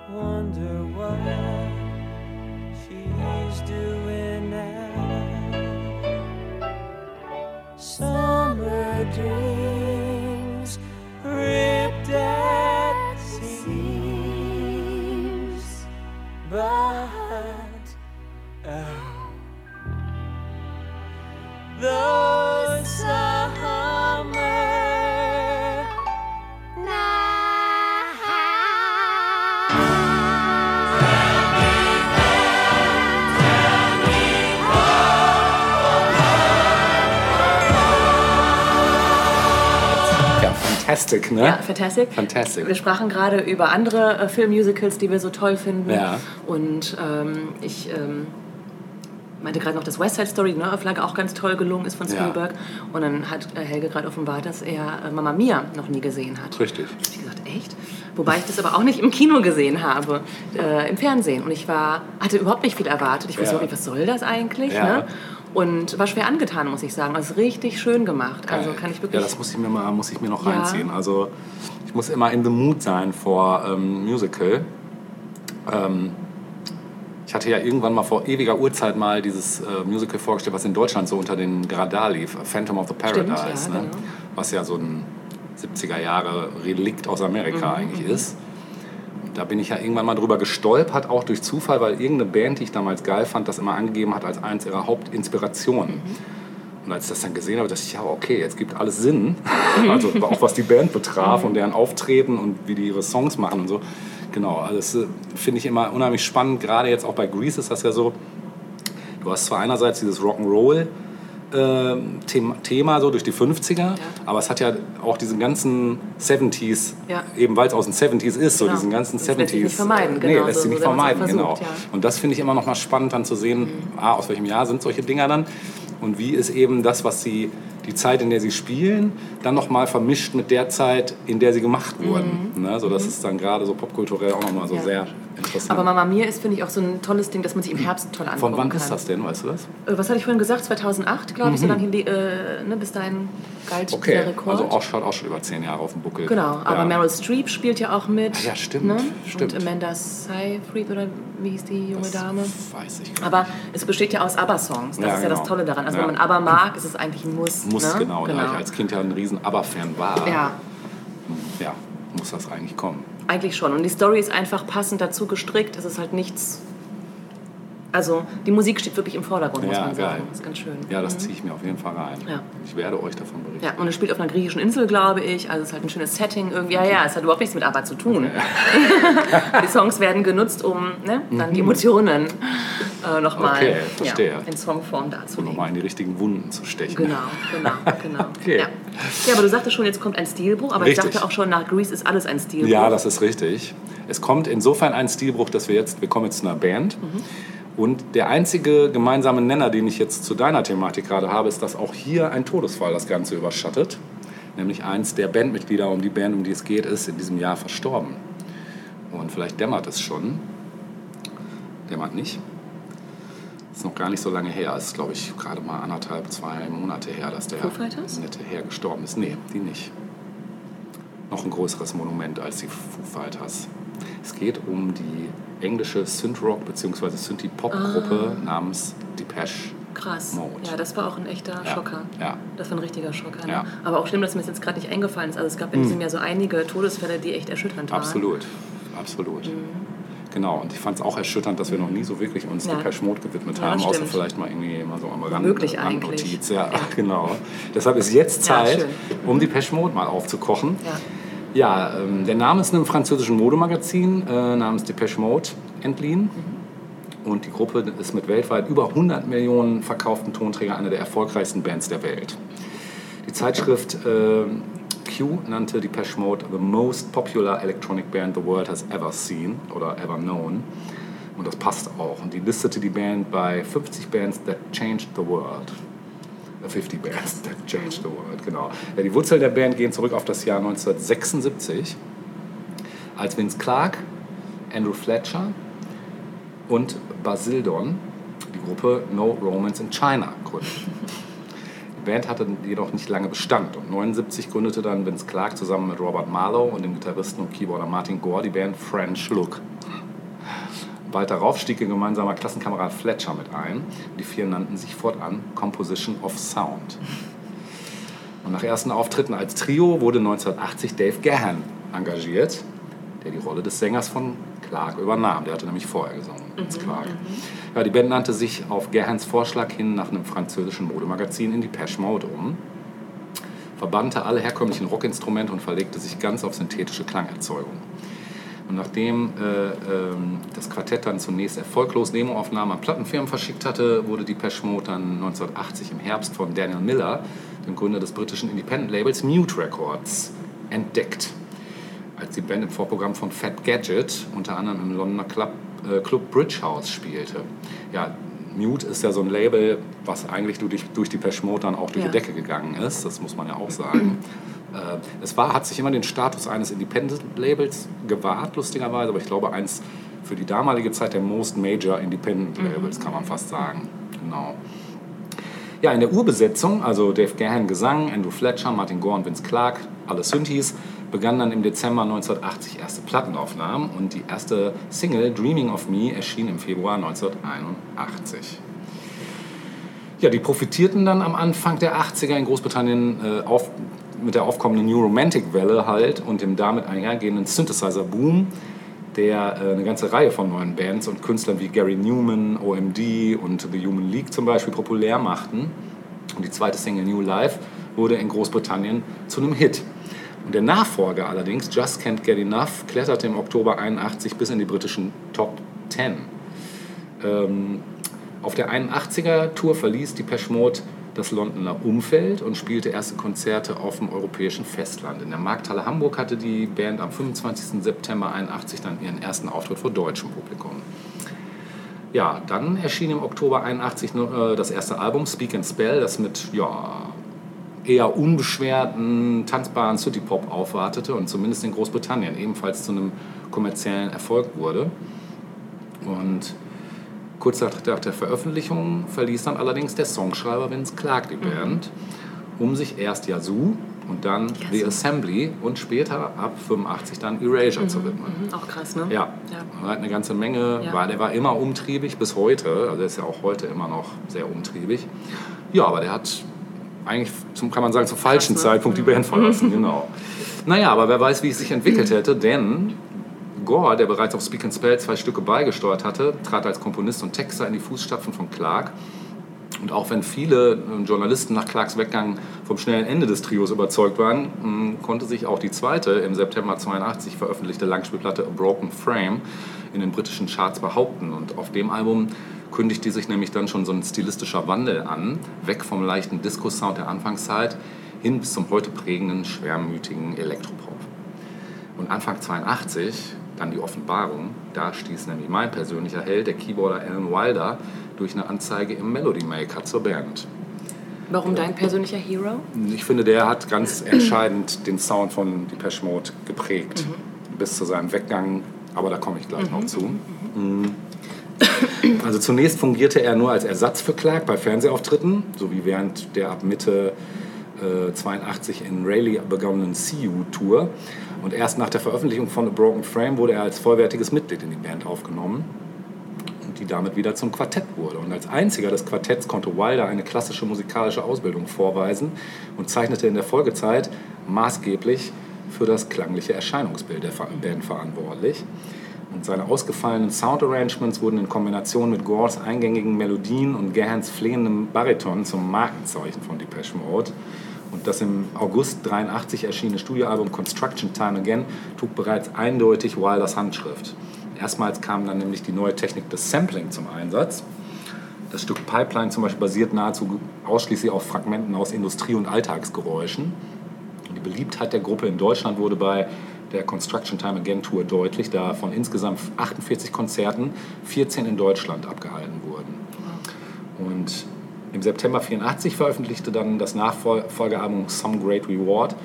Wonder what she's doing now. Summer dreams fantastic, ne? Ja, fantastic. Fantastic. Wir sprachen gerade über andere äh, Filmmusicals, die wir so toll finden. Ja. Und ähm, ich ähm, meinte gerade noch, dass West Side Story, die Neuauflage, auch ganz toll gelungen ist von Ja. Spielberg. Und dann hat äh, Helge gerade offenbart, dass er äh, Mamma Mia noch nie gesehen hat. Richtig. Hab ich gesagt, echt? Wobei ich das aber auch nicht im Kino gesehen habe, äh, im Fernsehen. Und ich war, hatte überhaupt nicht viel erwartet. Ich wusste Ja. nicht, was soll das eigentlich? Ja. Ne? Und war schwer angetan, muss ich sagen. Also richtig schön gemacht. Also kann ich wirklich. Ja, das muss ich mir, mal, muss ich mir noch Ja. reinziehen. Also ich muss immer in the mood sein vor ähm, Musical. Ähm, ich hatte ja irgendwann mal vor ewiger Uhrzeit mal dieses äh, Musical vorgestellt, was in Deutschland so unter den Radar lief, Phantom of the Stimmt, Paradise, ja, ne? genau. was ja so ein 70er Jahre Relikt aus Amerika Mhm, eigentlich ist. Da bin ich ja irgendwann mal drüber gestolpert, auch durch Zufall, weil irgendeine Band, die ich damals geil fand, das immer angegeben hat als eins ihrer Hauptinspirationen. Und als ich das dann gesehen habe, dachte ich, ja, okay, jetzt gibt alles Sinn. Also auch was die Band betraf und deren Auftreten und wie die ihre Songs machen und so. Genau, also das äh, finde ich immer unheimlich spannend. Gerade jetzt auch bei Grease ist das ja so, du hast zwar einerseits dieses Rock'n'Roll, äh, Thema, Thema so durch die 50er, aber es hat ja auch diesen ganzen 70s, Ja. eben weil es aus den 70s ist, so Genau. diesen ganzen Das 70s. lässt sich nicht vermeiden, nee, genau, lässt so- sich nicht so, vermeiden, versucht, genau. ja. Mhm. Und das finde ich immer noch mal spannend dann zu sehen, ah, aus welchem Jahr sind solche Dinger dann und wie ist eben das, was sie, die Zeit, in der sie spielen, dann noch mal vermischt mit der Zeit, in der sie gemacht wurden. Ne? So, das ist dann gerade so popkulturell auch noch mal so Mhm. Ja. sehr interessant. Aber Mama Mia ist, finde ich, auch so ein tolles Ding, dass man sich im Herbst toll angucken Von wann kann. ist das denn, weißt du das? Äh, Was hatte ich vorhin gesagt? 2008, glaube ich. So lange äh, ne, bis dahin galt Okay, der Rekord. also auch schon, auch schon über zehn Jahre auf dem Buckel. Genau, aber ja. Meryl Streep spielt ja auch mit. Ah ja, stimmt, Ne? stimmt. Und Amanda Seyfried, oder wie hieß die junge Das Dame? Weiß ich gar Aber es besteht ja aus ABBA-Songs. Das Ja, ist ja das genau. Tolle daran. Also Ja. wenn man ABBA mag, ist es eigentlich ein Muss. Muss, ne? genau, Da ich als Kind ja ein riesen ABBA-Fan war, Ja, ja, muss das eigentlich kommen. Eigentlich schon. Und die Story ist einfach passend dazu gestrickt. Es ist halt nichts. Also die Musik steht wirklich im Vordergrund, muss Ja, man geil. sagen. Das ist ganz schön. Ja, das ziehe ich mir auf jeden Fall rein. Ja. Ich werde euch davon berichten. Ja, und es spielt auf einer griechischen Insel, glaube ich. Also es ist halt ein schönes Setting irgendwie. Ja, ja, es hat überhaupt nichts mit ABBA zu tun. die Songs werden genutzt, um ne, dann die Emotionen äh, nochmal. Okay, ja, in Songform Um darzulegen. nochmal in die richtigen Wunden zu stechen. Genau, genau, genau. Okay. Ja. ja, aber du sagtest schon, jetzt kommt ein Stilbruch. Aber Richtig. ich dachte auch schon, nach Grease ist alles ein Stilbruch. Ja, das ist richtig. Es kommt insofern ein Stilbruch, dass wir jetzt, wir kommen jetzt zu einer Band. Mhm. Und der einzige gemeinsame Nenner, den ich jetzt zu deiner Thematik gerade habe, ist, dass auch hier ein Todesfall das Ganze überschattet. Nämlich eins der Bandmitglieder, um die Band, um die es geht, ist in diesem Jahr verstorben. Und vielleicht dämmert es schon. Dämmert nicht. Ist noch gar nicht so lange her. Es ist, glaube ich, gerade mal anderthalb, zwei Monate her, dass der nette Herr gestorben ist. Nee, die nicht noch ein größeres Monument als die Foo Fighters. Es geht um die englische Synth-Rock- bzw. Synthie-Pop-Gruppe namens Depeche. Krass. Mode. Ja, das war auch ein echter Ja, Schocker. ja. Das war ein richtiger Schocker. Ne? Ja. Aber auch schlimm, dass mir das jetzt gerade nicht eingefallen ist. Also es gab in diesem Jahr so einige Todesfälle, die echt erschütternd waren. Absolut, absolut. Genau, und ich fand es auch erschütternd, dass wir noch nie so wirklich uns Ja. Depeche Mode gewidmet Ja, haben, außer stimmt. vielleicht mal irgendwie mal so am Rand, Möglich Randnotiz. eigentlich. Ja, genau. Deshalb ist jetzt Ja, Zeit, schön. um Depeche Mode mal aufzukochen. Ja. Ja, ähm, der Name ist einem französischen Modemagazin äh, namens Depeche Mode entliehen. Und die Gruppe ist mit weltweit über 100 Millionen verkauften Tonträgern eine der erfolgreichsten Bands der Welt. Die Zeitschrift äh, Q nannte Depeche Mode the most popular electronic band the world has ever seen oder ever known. Und das passt auch. Und die listete die Band bei 50 Bands that changed the world. Äh, 50 Bands that changed the world, genau. Ja, die Wurzeln der Band gehen zurück auf das Jahr 1976, als Vince Clarke, Andrew Fletcher und Basildon die Gruppe No Romance in China gründeten. Die Band hatte jedoch nicht lange Bestand und 1979 gründete dann Vince Clarke zusammen mit Robert Marlowe und dem Gitarristen und Keyboarder Martin Gore die Band French Look. Bald darauf stieg ihr gemeinsamer Klassenkamerad Fletcher mit ein. Die vier nannten sich fortan Composition of Sound. Und nach ersten Auftritten als Trio wurde 1980 Dave Gahan engagiert, der die Rolle des Sängers von Clark übernahm. Der hatte nämlich vorher gesungen, Vince Clark. Ja, die Band nannte sich auf Gahans Vorschlag hin nach einem französischen Modemagazin in Depeche Mode um, verbannte alle herkömmlichen Rockinstrumente und verlegte sich ganz auf synthetische Klangerzeugung. Und nachdem äh, ähm, das Quartett dann zunächst erfolglos Demoaufnahmen an Plattenfirmen verschickt hatte, wurde die Mode dann 1980 im Herbst von Daniel Miller, dem Gründer des britischen Independent-Labels Mute Records, entdeckt. Als die Band im Vorprogramm von Fat Gadget unter anderem im Londoner Club, äh, Club Bridge House spielte. Ja, Mute ist ja so ein Label, was eigentlich durch, durch die Mode dann auch durch Ja. die Decke gegangen ist, das muss man ja auch sagen. Äh, Es war, hat sich immer den Status eines Independent-Labels gewahrt, lustigerweise, aber ich glaube, eins für die damalige Zeit der Most Major Independent-Labels, kann man fast sagen. Genau. Ja, in der Urbesetzung, also Dave Gahan Gesang, Andrew Fletcher, Martin Gore und Vince Clarke, alle Synthes, begannen dann im Dezember 1980 erste Plattenaufnahmen und die erste Single Dreaming of Me erschien im Februar 1981. Ja, die profitierten dann am Anfang der 80er in Großbritannien äh, auf, mit der aufkommenden New Romantic Welle halt und dem damit einhergehenden Synthesizer-Boom, der äh, eine ganze Reihe von neuen Bands und Künstlern wie Gary Newman, OMD und The Human League zum Beispiel populär machten. Und die zweite Single New Life wurde in Großbritannien zu einem Hit. Der Nachfolger allerdings, Just Can't Get Enough, kletterte im Oktober 81 bis in die britischen Top 10. Ähm, auf der 81er-Tour verließ die Mode das Londoner Umfeld und spielte erste Konzerte auf dem europäischen Festland. In der Markthalle Hamburg hatte die Band am 25. September 81 dann ihren ersten Auftritt vor deutschem Publikum. Ja, dann erschien im Oktober 81 nur, äh, das erste Album Speak and Spell, das mit ja, eher unbeschwerten, tanzbaren City-Pop aufwartete und zumindest in Großbritannien ebenfalls zu einem kommerziellen Erfolg wurde. Und kurz nach der Veröffentlichung verließ dann allerdings der Songschreiber Vince Clarke die Band, um sich erst Yazoo und dann The Assembly und später ab 85 dann Erasure zu widmen. Mhm, Auch krass, ne? Ja, Ja. er hat eine ganze Menge, Ja. war, der war immer umtriebig bis heute, also er ist ja auch heute immer noch sehr umtriebig. Ja, aber der hat eigentlich, zum, kann man sagen, zum falschen ne? Zeitpunkt die Band verlassen, genau. Naja, aber wer weiß, wie es sich entwickelt hätte, denn Gore, der bereits auf Speak and Spell zwei Stücke beigesteuert hatte, trat als Komponist und Texter in die Fußstapfen von Clark. Und auch wenn viele äh, Journalisten nach Clarks Weggang vom schnellen Ende des Trios überzeugt waren, mh, konnte sich auch die zweite im September 82 veröffentlichte Langspielplatte A Broken Frame in den britischen Charts behaupten. Und auf dem Album kündigte sich nämlich dann schon so ein stilistischer Wandel an, weg vom leichten Disco-Sound der Anfangszeit hin bis zum heute prägenden, schwermütigen Elektropop. Und Anfang 82 dann die Offenbarung, da stieß nämlich mein persönlicher Held, der Keyboarder Alan Wilder, durch eine Anzeige im Melody Maker zur Band. Warum dein persönlicher Hero? Ich finde, der hat ganz entscheidend den Sound von Depeche Mode geprägt, bis zu seinem Weggang, aber da komme ich gleich noch zu. Mhm. Also zunächst fungierte er nur als Ersatz für Clark bei Fernsehauftritten, sowie während der ab Mitte äh, 82 in Raleigh begonnenen CU-Tour. Und erst nach der Veröffentlichung von A Broken Frame wurde er als vollwertiges Mitglied in die Band aufgenommen die damit wieder zum Quartett wurde. Und als einziger des Quartetts konnte Wilder eine klassische musikalische Ausbildung vorweisen und zeichnete in der Folgezeit maßgeblich für das klangliche Erscheinungsbild der Band verantwortlich. Und seine ausgefallenen Soundarrangements wurden in Kombination mit Gores eingängigen Melodien und Gahans flehendem Bariton zum Markenzeichen von Depeche Mode. Und das im August 83 erschienene Studioalbum Construction Time Again trug bereits eindeutig Wilders Handschrift. Erstmals kam dann nämlich die neue Technik des Sampling zum Einsatz. Das Stück Pipeline zum Beispiel basiert nahezu ausschließlich auf Fragmenten aus Industrie- und Alltagsgeräuschen. Die Beliebtheit der Gruppe in Deutschland wurde bei der Construction Time Again Tour deutlich, da von insgesamt 48 Konzerten 14 in Deutschland abgehalten wurden. Und im September 84 veröffentlichte dann das Nachfolgealbum Some Great Reward,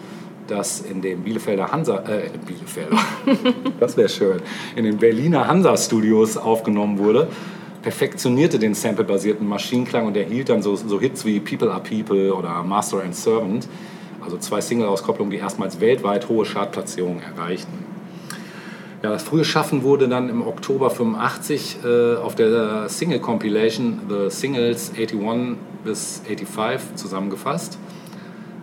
das in dem Bielefelder Hansa, äh, Bielefelder, das wäre schön, in den Berliner Hansa Studios aufgenommen wurde, perfektionierte den samplebasierten Maschinenklang und erhielt dann so, so Hits wie People Are People oder Master and Servant, also zwei Single-Auskopplungen, die erstmals weltweit hohe Chartplatzierungen erreichten. Ja, das frühe Schaffen wurde dann im Oktober 85 äh, auf der Single-Compilation The Singles 81 bis 85 zusammengefasst.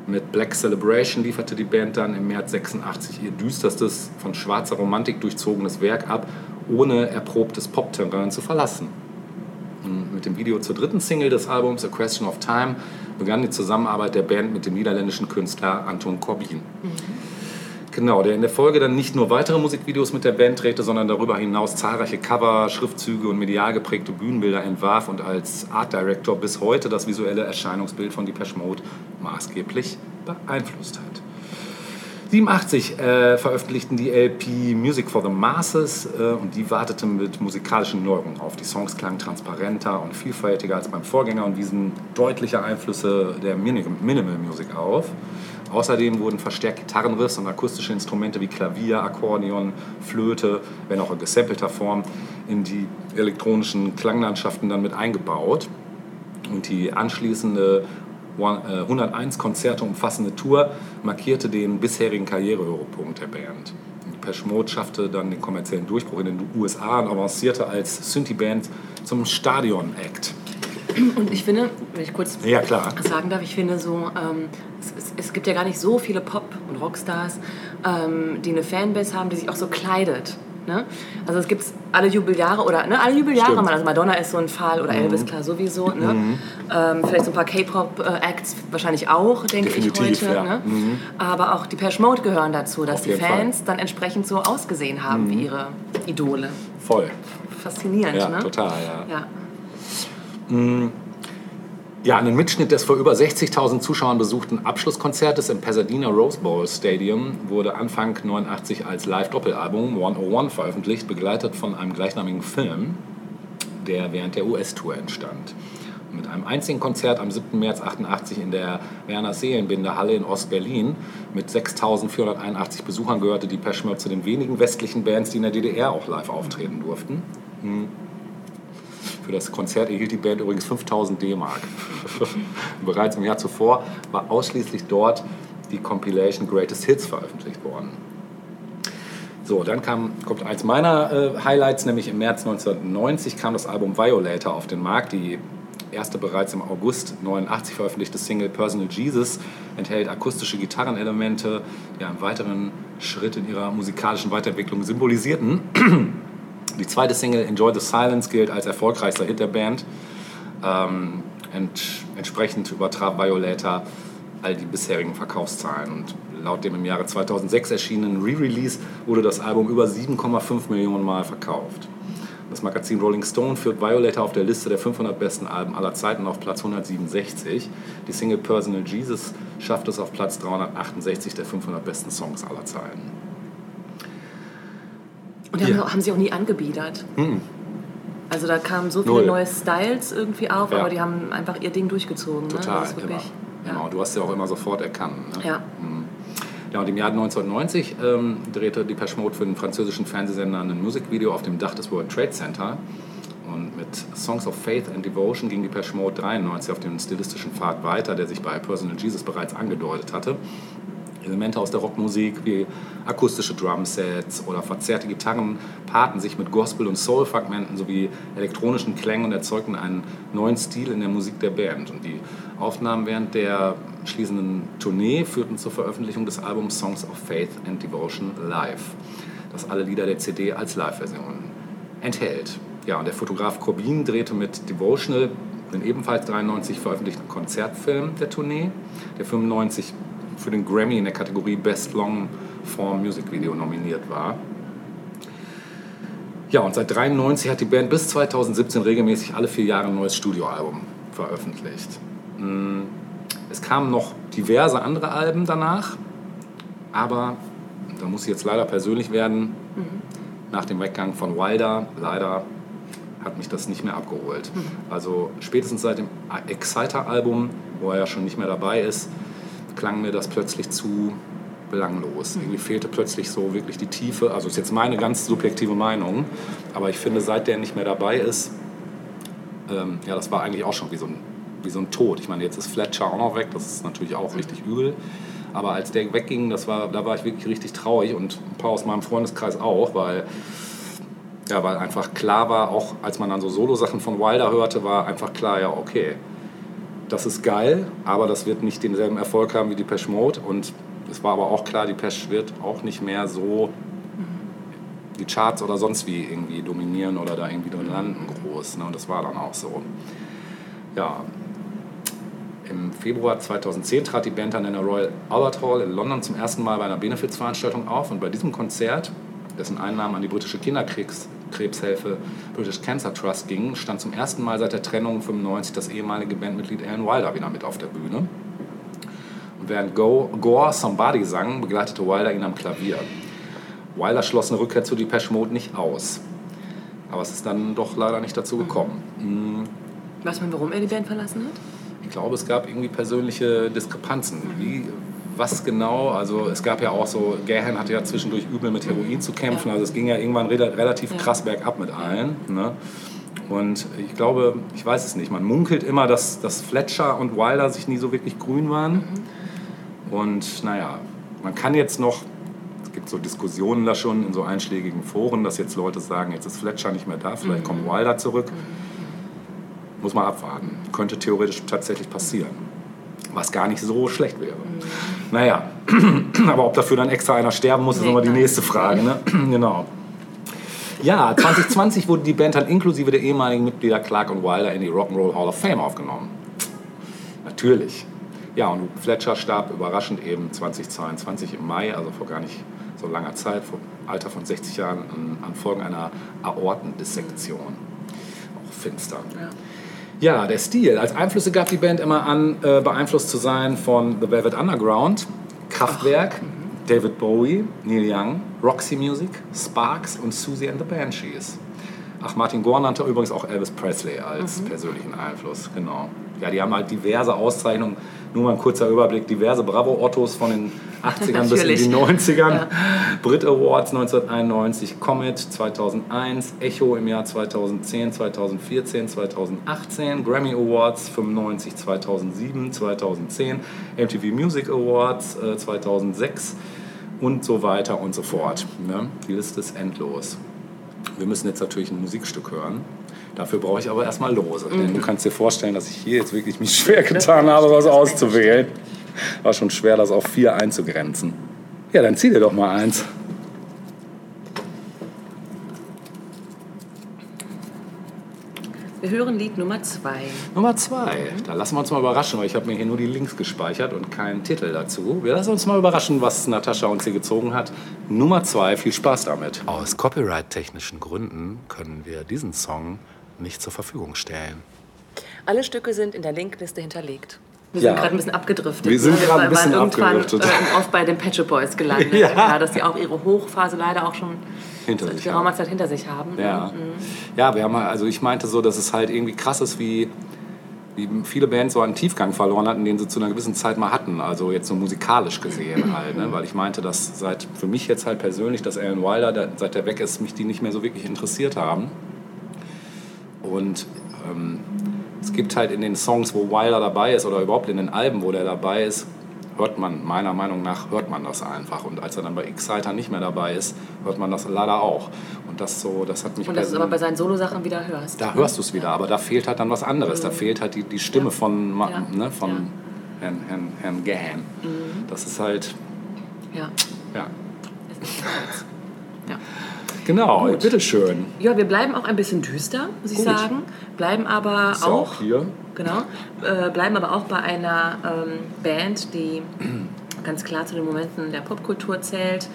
Mit Black Celebration lieferte die Band dann im März 86 ihr düsterstes, von schwarzer Romantik durchzogenes Werk ab, ohne erprobtes Pop-Terrain zu verlassen. Mit dem Video zur dritten Single des Albums, A Question of Time, begann die Zusammenarbeit der Band mit dem niederländischen Künstler Anton Corbin. Genau, der in der Folge dann nicht nur weitere Musikvideos mit der Band drehte, sondern darüber hinaus zahlreiche Cover, Schriftzüge und medial geprägte Bühnenbilder entwarf und als Art Director bis heute das visuelle Erscheinungsbild von Depeche Mode maßgeblich beeinflusst hat. 87 äh, veröffentlichten die LP Music for the Masses äh, und die wartete mit musikalischen Neuerungen auf. Die Songs klangen transparenter und vielfältiger als beim Vorgänger und wiesen deutliche Einflüsse der Minim- Minimal Music auf. Außerdem wurden verstärkt Gitarrenriffs und akustische Instrumente wie Klavier, Akkordeon, Flöte, wenn auch in gesampelter Form, in die elektronischen Klanglandschaften dann mit eingebaut. Und die anschließende 101 Konzerte umfassende Tour markierte den bisherigen Karrierehöhepunkt der Band. Depeche Mode schaffte dann den kommerziellen Durchbruch in den USA und avancierte als Synthie-Band zum Stadion-Act. Und ich finde, wenn ich kurz Ja, sagen darf, ich finde so, ähm, es, es, es gibt ja gar nicht so viele Pop- und Rockstars, ähm, die eine Fanbase haben, die sich auch so kleidet. Ne? Also es gibt alle Jubeljahre oder ne, alle Jubeljahre Stimmt. mal. Also Madonna ist so ein Fall oder Elvis klar sowieso. Ne? Ähm, vielleicht so ein paar K-Pop-Acts wahrscheinlich auch, denke ich heute. ja. Ne? Aber auch die Pesh Mode gehören dazu, dass Auf die Fans dann entsprechend so ausgesehen haben wie ihre Idole. Voll. Faszinierend, Ja, ne? total, ja. Ja. Ja, einen Mitschnitt des vor über 60.000 Zuschauern besuchten Abschlusskonzertes im Pasadena Rose Bowl Stadium wurde Anfang 89 als Live-Doppelalbum 101 veröffentlicht, begleitet von einem gleichnamigen Film, der während der US-Tour entstand. Mit einem einzigen Konzert am 7. März 88 in der Werner Seelenbinder Halle in Ost-Berlin mit 6.481 Besuchern gehörte die Mode zu den wenigen westlichen Bands, die in der DDR auch live auftreten durften. Für das Konzert erhielt die Band übrigens 5000 D-Mark. Bereits im Jahr zuvor war ausschließlich dort die Compilation Greatest Hits veröffentlicht worden. So, dann kam, kommt eins meiner äh, Highlights, nämlich im März 1990 kam das Album Violator auf den Markt. Die erste bereits im August 89 veröffentlichte Single Personal Jesus enthält akustische Gitarrenelemente, die einen weiteren Schritt in ihrer musikalischen Weiterentwicklung symbolisierten. Die zweite Single Enjoy the Silence gilt als erfolgreichster Hit der Band. Ähm, ent, entsprechend übertraf Violator all die bisherigen Verkaufszahlen. Und laut dem im Jahre 2006 erschienenen Re-Release wurde das Album über 7,5 Millionen Mal verkauft. Das Magazin Rolling Stone führt Violator auf der Liste der 500 besten Alben aller Zeiten auf Platz 167. Die Single Personal Jesus schafft es auf Platz 368 der 500 besten Songs aller Zeiten. Und die haben, Ja. haben sie auch nie angebiedert. Also da kamen so viele Null. neue Styles irgendwie auf, Ja. aber die haben einfach ihr Ding durchgezogen. Total, ne? Das ist wirklich, immer. Genau, du hast ja auch immer sofort erkannt. Ne? ja. Ja, und im Jahr 1990 ähm, drehte Depeche Mode für den französischen Fernsehsender ein Musikvideo auf dem Dach des World Trade Center. Und mit Songs of Faith and Devotion ging Depeche Mode 93 auf den stilistischen Pfad weiter, der sich bei Personal Jesus bereits angedeutet hatte. Elemente aus der Rockmusik wie akustische Drumsets oder verzerrte Gitarren paarten sich mit Gospel- und Soul-Fragmenten sowie elektronischen Klängen und erzeugten einen neuen Stil in der Musik der Band. Und die Aufnahmen während der schließenden Tournee führten zur Veröffentlichung des Albums Songs of Faith and Devotion live, das alle Lieder der CD als Live-Version enthält. Ja, und der Fotograf Corbin drehte mit Devotional den ebenfalls 93 veröffentlichten Konzertfilm der Tournee, der 95 für den Grammy in der Kategorie Best Long Form Music Video nominiert war. Ja, und seit 93 hat die Band bis 2017 regelmäßig alle vier Jahre ein neues Studioalbum veröffentlicht. Mm, Es kamen noch diverse andere Alben danach, aber da muss ich jetzt leider persönlich werden. Nach dem Weggang von Wilder, leider hat mich das nicht mehr abgeholt. Also spätestens seit dem Exciter-Album, wo er ja schon nicht mehr dabei ist, klang mir das plötzlich zu belanglos. Irgendwie fehlte plötzlich so wirklich die Tiefe. Also ist jetzt meine ganz subjektive Meinung, aber ich finde, seit der nicht mehr dabei ist, ähm, ja, das war eigentlich auch schon wie so, ein, wie so ein Tod. Ich meine, jetzt ist Fletcher auch noch weg, das ist natürlich auch richtig übel. Aber als der wegging, das war, da war ich wirklich richtig traurig und ein paar aus meinem Freundeskreis auch, weil, ja, weil einfach klar war, auch als man dann so Solo-Sachen von Wilder hörte, war einfach klar, ja, okay, das ist geil, aber das wird nicht denselben Erfolg haben wie die Pesh Mode. Und es war aber auch klar, die Pesh wird auch nicht mehr so die Charts oder sonst wie irgendwie dominieren oder da irgendwie drin landen groß. Ne? Und das war dann auch so. Ja. Im Februar 2010 trat die Band dann in der Royal Albert Hall in London zum ersten Mal bei einer Benefizveranstaltung auf. Und bei diesem Konzert, dessen Einnahmen an die britische Kinderkrebshilfe British Cancer Trust gingen, stand zum ersten Mal seit der Trennung 95 das ehemalige Bandmitglied Alan Wilder wieder mit auf der Bühne. Und während Go, Gore Somebody sang, begleitete Wilder ihn am Klavier. Wilder schloss eine Rückkehr zu Depeche Mode nicht aus. Aber es ist dann doch leider nicht dazu gekommen. Mm, Weiß man, warum er die Band verlassen hat? Ich glaube, es gab irgendwie persönliche Diskrepanzen. Wie, was genau? Also es gab ja auch so, Gahan hatte ja zwischendurch übel mit Heroin zu kämpfen. Also es ging ja irgendwann rela- relativ Ja. krass bergab mit allen. Ne? Und ich glaube, ich weiß es nicht, man munkelt immer, dass, dass Fletcher und Wilder sich nie so wirklich grün waren. Und naja, man kann jetzt noch, es gibt so Diskussionen da schon in so einschlägigen Foren, dass jetzt Leute sagen, jetzt ist Fletcher nicht mehr da, vielleicht kommt Wilder zurück. Muss man abwarten. Könnte theoretisch tatsächlich passieren. Was gar nicht so schlecht wäre. Naja, aber ob dafür dann extra einer sterben muss, ist immer die nächste Frage. Ne? genau. Ja, 2020 wurde die Band dann inklusive der ehemaligen Mitglieder Clark und Wilder in die Rock'n'Roll Hall of Fame aufgenommen. Natürlich. Ja, und Fletcher starb überraschend eben 2022 im Mai, also vor gar nicht so langer Zeit, vor Alter von 60 Jahren, an, an Folgen einer Aortendissektion. Auch finster. Ja, der Stil. Als Einflüsse gab die Band immer an, äh, beeinflusst zu sein von The Velvet Underground, Kraftwerk, David Bowie, Neil Young, Roxy Music, Sparks und Susie and the Banshees. Ach, Martin Gore nannte übrigens auch Elvis Presley als persönlichen Einfluss, genau. Ja, die haben halt diverse Auszeichnungen, nur mal ein kurzer Überblick, diverse Bravo-Ottos von den 80ern bis in die Natürlich. 90ern. Brit Awards 1991, Comet 2001, Echo im Jahr 2010, 2014, 2018, Grammy Awards 95, 2007, 2010, MTV Music Awards äh, 2006 und so weiter und so fort. Ne? Die Liste ist endlos. Wir müssen jetzt natürlich ein Musikstück hören. Dafür brauche ich aber erstmal Lose. Denn du kannst dir vorstellen, dass ich hier jetzt wirklich mich schwer getan habe, was auszuwählen. War schon schwer, das auf vier einzugrenzen. Ja, dann zieh dir doch mal eins. Wir hören Lied Nummer zwei. Nummer zwei. Da lassen wir uns mal überraschen, weil ich habe mir hier nur die Links gespeichert und keinen Titel dazu. Wir lassen uns mal überraschen, was Natascha uns hier gezogen hat. Nummer zwei. Viel Spaß damit. Aus copyright-technischen Gründen können wir diesen Song nicht zur Verfügung stellen. Alle Stücke sind in der Linkliste hinterlegt. Wir Ja. sind gerade ein bisschen abgedriftet. Wir sind gerade ein waren bisschen irgendwann, abgedriftet. Äh, oft bei den Pet Shop Boys gelandet. Ja. ja. dass die auch ihre Hochphase leider auch schon Hinter seit sich geraumer haben. Zeit hinter sich haben. Ja. ja, wir haben also ich meinte so, dass es halt irgendwie krass ist, wie, wie viele Bands so einen Tiefgang verloren hatten, den sie zu einer gewissen Zeit mal hatten. Also jetzt so musikalisch gesehen halt, ne? weil ich meinte, dass seit für mich jetzt halt persönlich, dass Alan Wilder, der, seit der weg ist, mich die nicht mehr so wirklich interessiert haben. Und ähm, es gibt halt in den Songs, wo Wilder dabei ist oder überhaupt in den Alben, wo der dabei ist, hört man, meiner Meinung nach, hört man das einfach. Und als er dann bei Exciter nicht mehr dabei ist, hört man das leider auch. Und das so, das hat mich Und dass du es aber bei seinen Solosachen wieder hörst. da hörst du es wieder, aber da fehlt halt dann was anderes. Da fehlt halt die, die Stimme von, Ja. ne, von Ja. Mhm. Herrn, Herrn, Herrn Gahan. Das ist halt, Ja. ja. ist als- ja. Genau, Gut. bitteschön. ja, wir bleiben auch ein bisschen düster, muss ich Gut. sagen. Bleiben aber Ist ja auch, auch hier. genau, äh, bleiben aber auch bei einer ähm, Band, die ganz klar zu den Momenten der Popkultur zählt.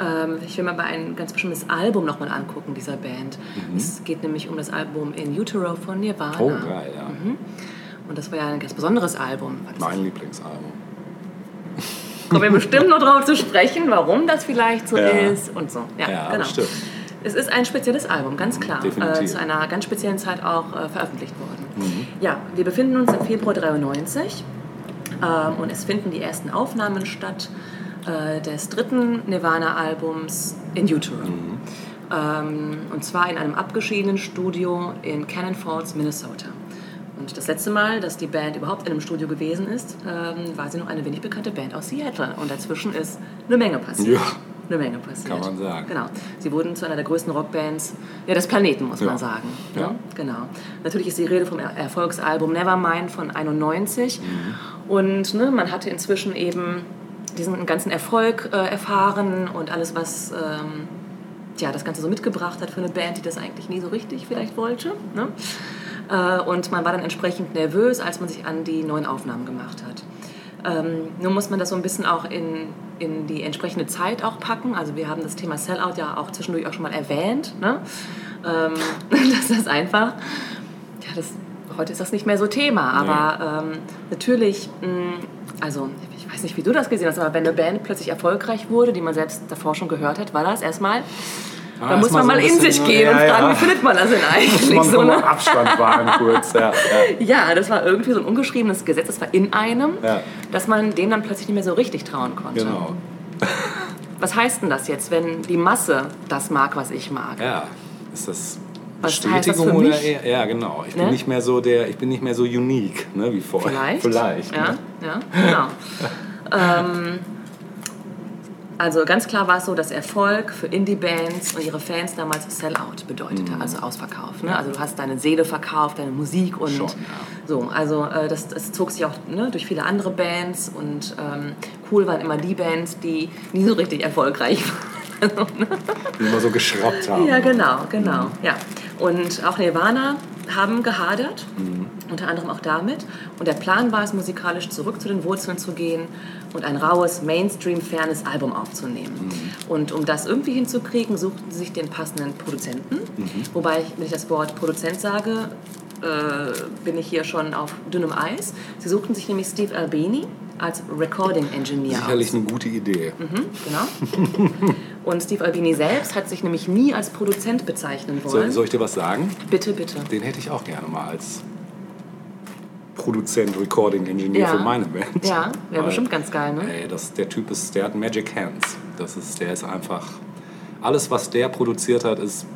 Ähm, ich will mal bei ein ganz bestimmtes Album nochmal angucken dieser Band. Es geht nämlich um das Album In Utero von Nirvana. Mhm. Oh, geil, ja. Und das war ja ein ganz besonderes Album. Mein Lieblingsalbum. Kommen wir bestimmt noch drauf zu sprechen, warum das vielleicht so Ja. ist und so. Ja, Ja, genau. bestimmt. Es ist ein spezielles Album, ganz klar. Äh, zu einer ganz speziellen Zeit auch äh, veröffentlicht worden. Mhm. Ja, wir befinden uns im Februar 93 ähm, und es finden die ersten Aufnahmen statt äh, des dritten Nirvana-Albums In Utero. Mhm. Ähm, und zwar in einem abgeschiedenen Studio in Cannon Falls, Minnesota. Und das letzte Mal, dass die Band überhaupt in einem Studio gewesen ist, ähm, war sie noch eine wenig bekannte Band aus Seattle. Und dazwischen ist eine Menge passiert. Ja. Eine Menge passiert. Kann man sagen. Genau. Sie wurden zu einer der größten Rockbands ja, des Planeten, muss Ja. man sagen. Ja. Ne? Genau. Natürlich ist die Rede vom Er- Erfolgsalbum Nevermind von 91. Mhm. Und ne, man hatte inzwischen eben diesen ganzen Erfolg äh, erfahren und alles, was ähm, ja, das Ganze so mitgebracht hat für eine Band, die das eigentlich nie so richtig vielleicht wollte. Ne? Äh, und man war dann entsprechend nervös, als man sich an die neuen Aufnahmen gemacht hat. Ähm, nun muss man das so ein bisschen auch in, in die entsprechende Zeit auch packen. Also wir haben das Thema Sellout ja auch zwischendurch auch schon mal erwähnt. Ne? Ähm, das ist einfach, ja, das, heute ist das nicht mehr so Thema, aber ähm, natürlich, mh, also ich weiß nicht, wie du das gesehen hast, aber wenn eine Band plötzlich erfolgreich wurde, die man selbst davor schon gehört hat, war das erstmal, da muss man so mal in sich gehen und fragen, wie findet man das denn eigentlich? Man so, ne? Abstand wahren kurz. Ja, ja. Das war irgendwie so ein ungeschriebenes Gesetz, das war in einem, dass man dem dann plötzlich nicht mehr so richtig trauen konnte. Genau. Was heißt denn das jetzt, wenn die Masse das mag, was ich mag? Ja, ist das Was Bestätigung oder eher? Ja, genau. Ich Ne? bin nicht mehr so der, ich bin nicht mehr so unique, ne, wie vorher. Vielleicht. Vielleicht. Ja, Ne? ja genau. ähm, also ganz klar war es so, dass Erfolg für Indie-Bands und ihre Fans damals Sellout bedeutete, Mhm. also Ausverkauf. Ne? Also du hast deine Seele verkauft, deine Musik und Schon, ja. so. Also äh, das, das zog sich auch ne, durch viele andere Bands und ähm, cool waren immer die Bands, die nie so richtig erfolgreich waren. Die immer so geschraubt haben. Ja, genau, genau. Ja. Und auch Nirvana haben gehadert, unter anderem auch damit. Und der Plan war es, musikalisch zurück zu den Wurzeln zu gehen und ein raues, Mainstream-fernes Album aufzunehmen. Und um das irgendwie hinzukriegen, suchten sie sich den passenden Produzenten. Wobei, wenn ich das Wort Produzent sage, äh, bin ich hier schon auf dünnem Eis. Sie suchten sich nämlich Steve Albini als Recording Engineer aus. Sicherlich eine gute Idee. Genau. Und Steve Albini selbst hat sich nämlich nie als Produzent bezeichnen So, wollen. soll ich dir was sagen? Bitte, bitte. Den hätte ich auch gerne mal als Produzent, Recording Engineer Ja. für meine Band. Ja, wäre bestimmt ganz geil, ne? Ey, das, der Typ ist, der hat Magic Hands. Das ist, der ist einfach. Alles, was der produziert hat, ist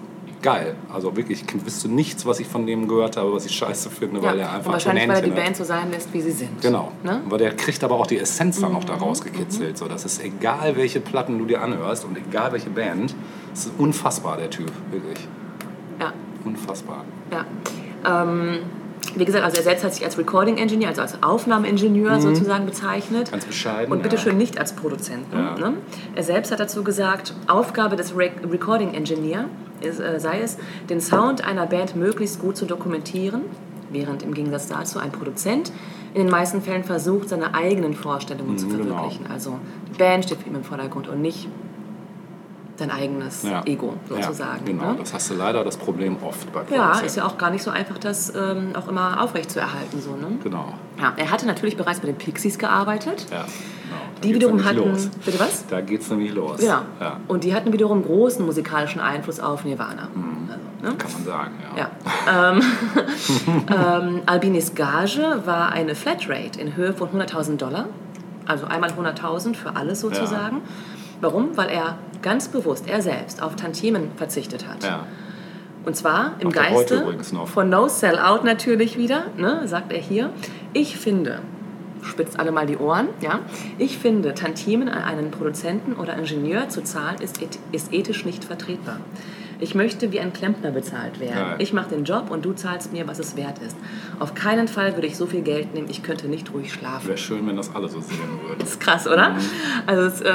geil. Also wirklich, ich wüsste nichts, was ich von dem gehört habe, was ich scheiße finde, weil er und einfach wahrscheinlich, weil er die hat. Band so sein lässt, wie sie sind. Genau. Ne? Weil der kriegt aber auch die Essenz dann noch da Mhm. rausgekitzelt. So, das ist egal, welche Platten du dir anhörst und egal welche Band. Das ist unfassbar, der Typ. Wirklich. Ja, Unfassbar. ja. Ähm, wie gesagt, also er selbst hat sich als Recording Engineer, also als Aufnahmeingenieur sozusagen bezeichnet. Mhm. Ganz bescheiden. Und bitte ja. schön nicht als Produzenten. Ja. Ne? Er selbst hat dazu gesagt, Aufgabe des Re Recording Engineer ist, äh, sei es, den Sound einer Band möglichst gut zu dokumentieren, während im Gegensatz dazu ein Produzent in den meisten Fällen versucht, seine eigenen Vorstellungen zu Mhm, genau. verwirklichen. Also die Band steht für ihn im Vordergrund und nicht sein eigenes Ja. Ego sozusagen. Ja, genau, ne? das hast du leider das Problem oft bei Ja, Produzenten. ist ja auch gar nicht so einfach, das ähm, auch immer aufrecht zu erhalten. So, ne? Genau. ja, er hatte natürlich bereits bei den Pixies gearbeitet. Ja, genau. Da Die wiederum hatten. Los. Bitte was? Da geht's nämlich los. Genau. Ja, Und die hatten wiederum großen musikalischen Einfluss auf Nirvana. Also, ne? kann man sagen, ja. Ja. ähm, ähm, Albinis Gage war eine Flatrate in Höhe von 100.000 Dollar. Also einmal 100.000 für alles sozusagen. Warum? Weil er ganz bewusst, er selbst, auf Tantiemen verzichtet hat. Ja. Und zwar im Geiste von No Sellout natürlich wieder, ne, sagt er hier. Ich finde, spitzt alle mal die Ohren, ja, ich finde, Tantiemen an einen Produzenten oder Ingenieur zu zahlen, ist, ist ethisch nicht vertretbar. Ich möchte wie ein Klempner bezahlt werden. Ja. Ich mache den Job und du zahlst mir, was es wert ist. Auf keinen Fall würde ich so viel Geld nehmen, ich könnte nicht ruhig schlafen. Wäre schön, wenn das alle so sehen würden. Das ist krass, oder? Also, es, äh,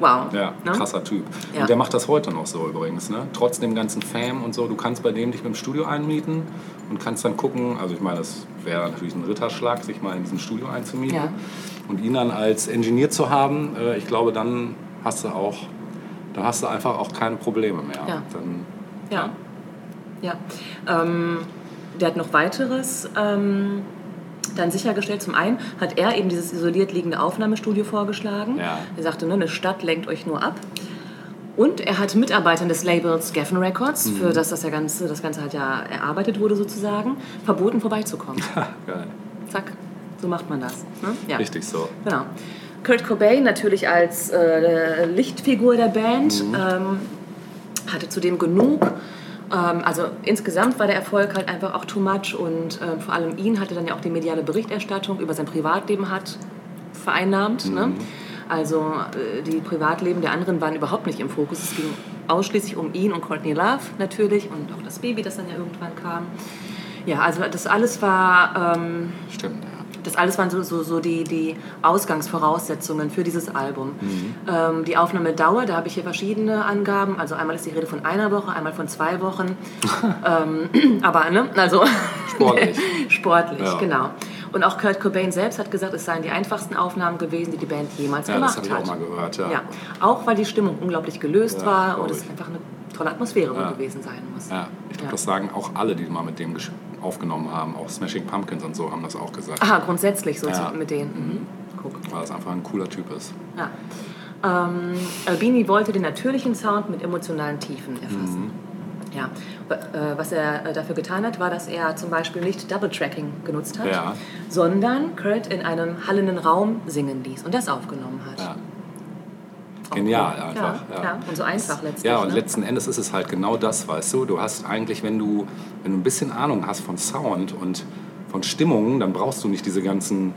wow. Mhm. Ja, Ne? krasser Typ. Ja. Und der macht das heute noch so übrigens. Ne? Trotz dem ganzen Fame und so. Du kannst bei dem dich mit dem Studio einmieten und kannst dann gucken. Also ich meine, das wäre natürlich ein Ritterschlag, sich mal in diesem Studio einzumieten. Ja. Und ihn dann als Ingenieur zu haben, äh, ich glaube, dann hast du auch, dann hast du einfach auch keine Probleme mehr. Ja. Dann, Ja. Ja. Ähm, der hat noch weiteres ähm, dann sichergestellt. Zum einen hat er eben dieses isoliert liegende Aufnahmestudio vorgeschlagen. Ja. Er sagte, ne, eine Stadt lenkt euch nur ab. Und er hat Mitarbeitern des Labels Geffen Records, Mhm. für das das, ja Ganze, das Ganze halt ja erarbeitet wurde sozusagen, verboten vorbeizukommen. geil. Zack, so macht man das. Ne? Ja. Richtig so. Genau. Kurt Cobain natürlich als äh, Lichtfigur der Band ähm, hatte zudem genug. Ähm, also insgesamt war der Erfolg halt einfach auch too much und ähm, vor allem ihn hatte dann ja auch die mediale Berichterstattung über sein Privatleben hat vereinnahmt. Ne? Also äh, die Privatleben der anderen waren überhaupt nicht im Fokus. Es ging ausschließlich um ihn und Courtney Love natürlich und auch das Baby, das dann ja irgendwann kam. Ja, also das alles war ähm, Stimmt. Das alles waren so, so, so die, die Ausgangsvoraussetzungen für dieses Album. Mhm. Ähm, die Aufnahmedauer, da habe ich hier verschiedene Angaben. Also einmal ist die Rede von einer Woche, einmal von zwei Wochen. ähm, aber, ne, also... Sportlich. Sportlich, Ja. genau. Und auch Kurt Cobain selbst hat gesagt, es seien die einfachsten Aufnahmen gewesen, die die Band jemals Ja, das gemacht habe ich auch hat. mal gehört, ja. Ja, auch weil die Stimmung unglaublich gelöst Ja, war und es einfach eine tolle Atmosphäre Ja. gewesen sein muss. Ja, ich glaube, Ja. das sagen auch alle, die mal mit dem aufgenommen haben. Auch Smashing Pumpkins und so haben das auch gesagt. Aha, grundsätzlich so Ja. mit denen. Mhm. Guck. Weil das einfach ein cooler Typ ist. Ja. Ähm, Albini wollte den natürlichen Sound mit emotionalen Tiefen erfassen. Ja. W- Äh, was er äh, dafür getan hat, war, dass er zum Beispiel nicht Double Tracking genutzt hat, Ja. sondern Kurt in einem hallenden Raum singen ließ und das aufgenommen hat. Ja. Genial cool. einfach. Ja, ja. und so einfach letztlich. Ja, und ne? letzten Endes ist es halt genau das, weißt du. Du hast eigentlich, wenn du, wenn du ein bisschen Ahnung hast von Sound und von Stimmungen, dann brauchst du nicht diese ganzen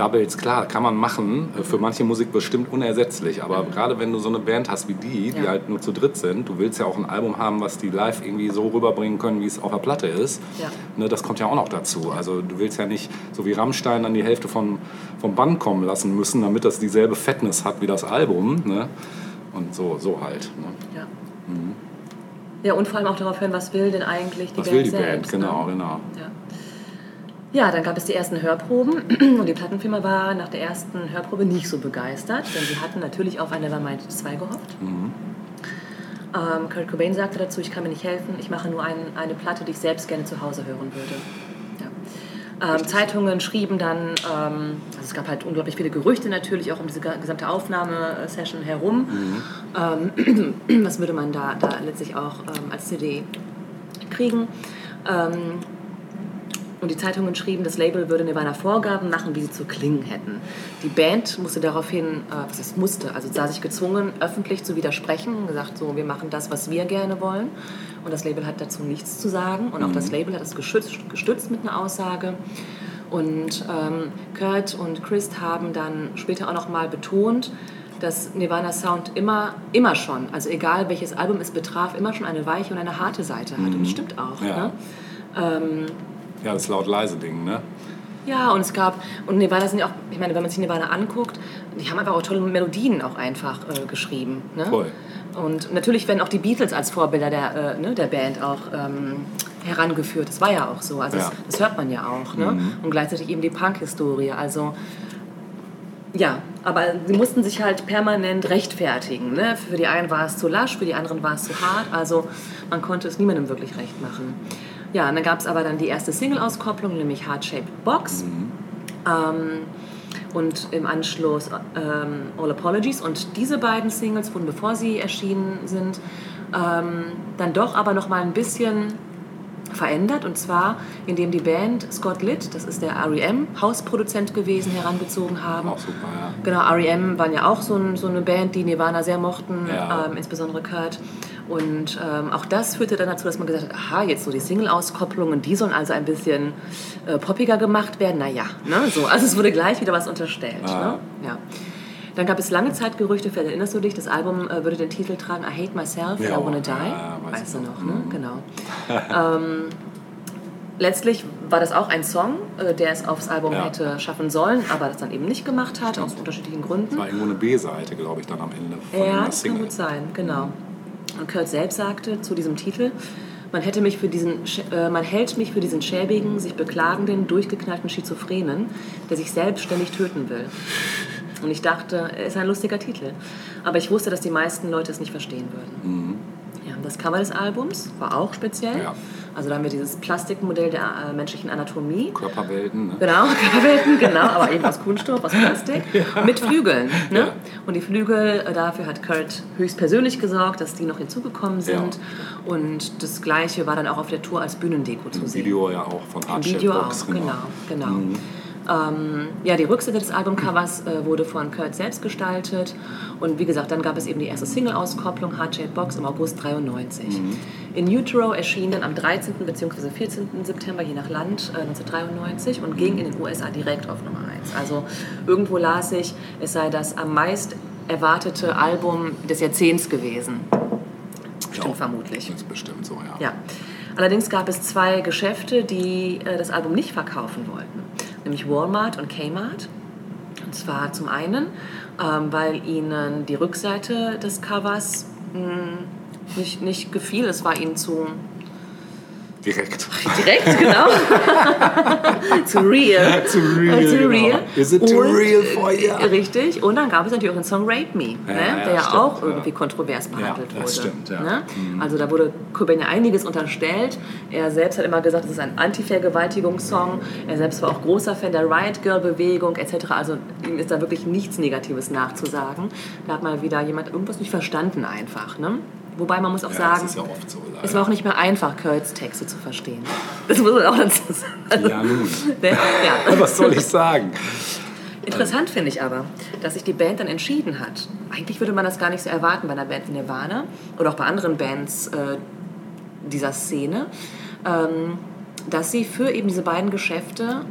Doubles. Klar, kann man machen. äh, Für manche Musik bestimmt unersetzlich. Aber gerade wenn du so eine Band hast wie die, die Ja. halt nur zu dritt sind, du willst ja auch ein Album haben, was die live irgendwie so rüberbringen können, wie es auf der Platte ist. Ja. Ne, das kommt ja auch noch dazu. Also du willst ja nicht so wie Rammstein dann die Hälfte vom, vom Band kommen lassen müssen, damit das dieselbe Fatness hat wie das Album. Ne? Und so, so halt. Ne? Ja. Ja, und vor allem auch darauf hören, was will denn eigentlich die Was Band will die selbst. Band? Genau, Ne? genau. Ja. Ja, dann gab es die ersten Hörproben und die Plattenfirma war nach der ersten Hörprobe nicht so begeistert, denn sie hatten natürlich auf ein Nevermind 2 gehofft. Ähm, Kurt Cobain sagte dazu, ich kann mir nicht helfen, ich mache nur ein, eine Platte, die ich selbst gerne zu Hause hören würde. Ja. Ähm, Zeitungen schrieben dann, ähm, also es gab halt unglaublich viele Gerüchte natürlich auch um diese gesamte Aufnahmesession herum. Ähm, was würde man da, da letztlich auch ähm, als CD kriegen? Und die Zeitungen schrieben, das Label würde Nirvana Vorgaben machen, wie sie zu klingen hätten. Die Band musste daraufhin, äh, was heißt musste, also sah sich gezwungen, öffentlich zu widersprechen und gesagt, so, wir machen das, was wir gerne wollen. Und das Label hat dazu nichts zu sagen. Und auch das Label hat es geschützt, gestützt mit einer Aussage. Und ähm, Kurt und Chris haben dann später auch nochmal betont, dass Nirvana Sound immer, immer schon, also egal welches Album es betraf, immer schon eine weiche und eine harte Seite hat. Und das stimmt auch. Ja. Ne? Ähm, Ja, das laut-leise-Ding, ne? ja, und es gab, und Nirvana sind ja auch, ich meine, wenn man sich Nirvana anguckt, die haben einfach auch tolle Melodien auch einfach äh, geschrieben. Ne? Voll. Und natürlich werden auch die Beatles als Vorbilder der, äh, ne, der Band auch ähm, herangeführt. Das war ja auch so. Also Ja. das, das hört man ja auch. Ne? Und gleichzeitig eben die Punk-Historie. Also ja, aber sie mussten sich halt permanent rechtfertigen. Ne? Für die einen war es zu lasch, für die anderen war es zu hart. Also man konnte es niemandem wirklich recht machen. Ja, und dann gab es aber dann die erste Single-Auskopplung, nämlich Heart Shaped Box. Ähm, und im Anschluss ähm, All Apologies. Und diese beiden Singles wurden, bevor sie erschienen sind, ähm, dann doch aber noch mal ein bisschen verändert. Und zwar, indem die Band Scott Litt, das ist der R.E.M., Hausproduzent gewesen, herangezogen haben. Auch super, ja. Genau, R.E.M. waren ja auch so, ein, so eine Band, die Nirvana sehr mochten, Ja. ähm, insbesondere Kurt. Und ähm, auch das führte dann dazu, dass man gesagt hat, aha, jetzt so die Single-Auskopplungen, die sollen also ein bisschen äh, poppiger gemacht werden. Naja, ne, so. Also es wurde gleich wieder was unterstellt. Ah. Ne? Ja. Dann gab es lange Zeit Gerüchte, vielleicht erinnerst du dich, das Album äh, würde den Titel tragen I Hate Myself, Ja, I Wanna Die. ja, ja, weiß weißt du noch, ne? Mhm. Genau. ähm, letztlich war das auch ein Song, äh, der es aufs Album Ja. hätte schaffen sollen, aber das dann eben nicht gemacht hat, aus unterschiedlichen Gründen. Das war irgendwo eine B-Seite, glaube ich, dann am Ende von Ja, das kann gut sein, genau. Und Kurt selbst sagte zu diesem Titel, man, hätte mich für diesen, äh, man hält mich für diesen schäbigen, sich beklagenden, durchgeknallten Schizophrenen, der sich selbstständig töten will. Und ich dachte, ist ein lustiger Titel. Aber ich wusste, dass die meisten Leute es nicht verstehen würden. Und das Cover des Albums war auch speziell. Ja. Also da haben wir dieses Plastikmodell der äh, menschlichen Anatomie. Körperwelten, ne? Genau, Körperwelten, genau, aber eben aus Kunststoff, aus Plastik, mit Flügeln. Ne? Ja. Und die Flügel, äh, dafür hat Kurt höchstpersönlich gesorgt, dass die noch hinzugekommen sind. Und das Gleiche war dann auch auf der Tour als Bühnendeko zu Im sehen. Video ja auch von Art Video auch, Box, genau. genau. Ähm, ja, die Rückseite des Albumcovers äh, wurde von Kurt selbst gestaltet. Und wie gesagt, dann gab es eben die erste Single-Auskopplung, Heart Shaped Box, im August 93. In Utero erschien dann am 13. bzw. 14. September, je nach Land, äh, 1993 und ging in den USA direkt auf Nummer 1. Also irgendwo las ich, es sei das am meist erwartete Album des Jahrzehnts gewesen. Stimmt Ja. vermutlich. Das ist bestimmt so, ja. Ja. Allerdings gab es zwei Geschäfte, die äh, das Album nicht verkaufen wollten, nämlich Walmart und Kmart. Und zwar zum einen, ähm, weil ihnen die Rückseite des Covers mh, nicht, nicht gefiel. Es war ihnen zu Direkt. direkt, genau. zu real. Zu real, Zu genau. real. Is it too real for you? Richtig. Und dann gab es natürlich auch den Song Rape Me, Ja, ne? ja, der ja stimmt, auch ja. irgendwie kontrovers behandelt Ja, wurde. das stimmt, ja. Mhm. Ne? Also da wurde Cobain ja einiges unterstellt. Er selbst hat immer gesagt, es ist ein Anti-Vergewaltigungssong. Er selbst war auch großer Fan der Riot Girl-Bewegung etc. Also ihm ist da wirklich nichts Negatives nachzusagen. Da hat mal wieder jemand irgendwas nicht verstanden einfach. Ne? Wobei man muss auch Ja, sagen, ja so. Es war auch nicht mehr einfach, Kurt's Texte zu verstehen. Das muss man auch dazu sagen. Also, Ja, nun. der, ja. Was soll ich sagen? Interessant finde ich aber, dass sich die Band dann entschieden hat. Eigentlich würde man das gar nicht so erwarten bei einer Band wie Nirvana oder auch bei anderen Bands äh, dieser Szene, ähm, dass sie für eben diese beiden Geschäfte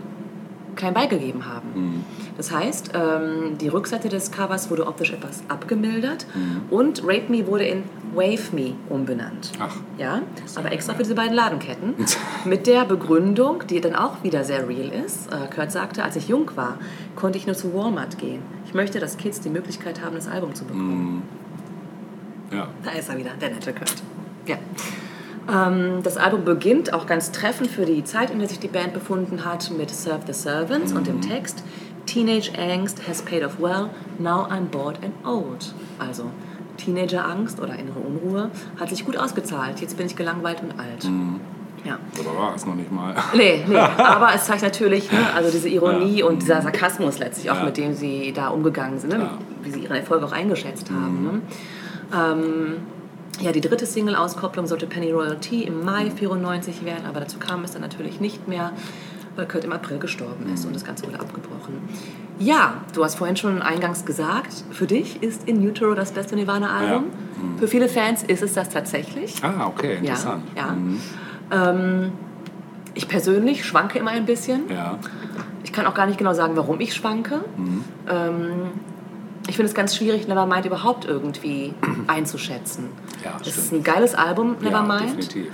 klein beigegeben haben. Das heißt, ähm, die Rückseite des Covers wurde optisch etwas abgemildert und Rape Me wurde in Wave Me umbenannt. Ach. Ja, aber extra für diese beiden Ladenketten. Mit der Begründung, die dann auch wieder sehr real ist. Äh, Kurt sagte, als ich jung war, konnte ich nur zu Walmart gehen. Ich möchte, dass Kids die Möglichkeit haben, das Album zu bekommen. Ja. Da ist er wieder, der nette Kurt. Ja. Ähm, das Album beginnt auch ganz treffend für die Zeit, in der sich die Band befunden hat, mit Serve the Servants und dem Text Teenage Angst has paid off well, now I'm bored and old. Also Teenager-Angst oder innere Unruhe hat sich gut ausgezahlt. Jetzt bin ich gelangweilt und alt. Ja. Aber war es noch nicht mal. Nee, nee, aber es zeigt natürlich, ne, also diese Ironie Ja. und dieser Sarkasmus letztlich auch, Ja. mit dem sie da umgegangen sind, ne. Mhm. wie sie ihren Erfolg auch eingeschätzt haben. Ne. Ähm, ja, die dritte Single-Auskopplung sollte Penny Royalty im Mai 94 werden, aber dazu kam es dann natürlich nicht mehr, weil Kurt im April gestorben ist und das Ganze wurde abgebrochen. Ja, du hast vorhin schon eingangs gesagt, für dich ist In Utero das beste Nirvana-Album. Für viele Fans ist es das tatsächlich. Ah, okay, interessant. Ja, ja. Ähm, ich persönlich schwanke immer ein bisschen. Ja. Ich kann auch gar nicht genau sagen, warum ich schwanke. Mhm. Ähm, ich finde es ganz schwierig, Nevermind überhaupt irgendwie einzuschätzen. Ja, es ist ein geiles Album, Ja, Nevermind. definitiv.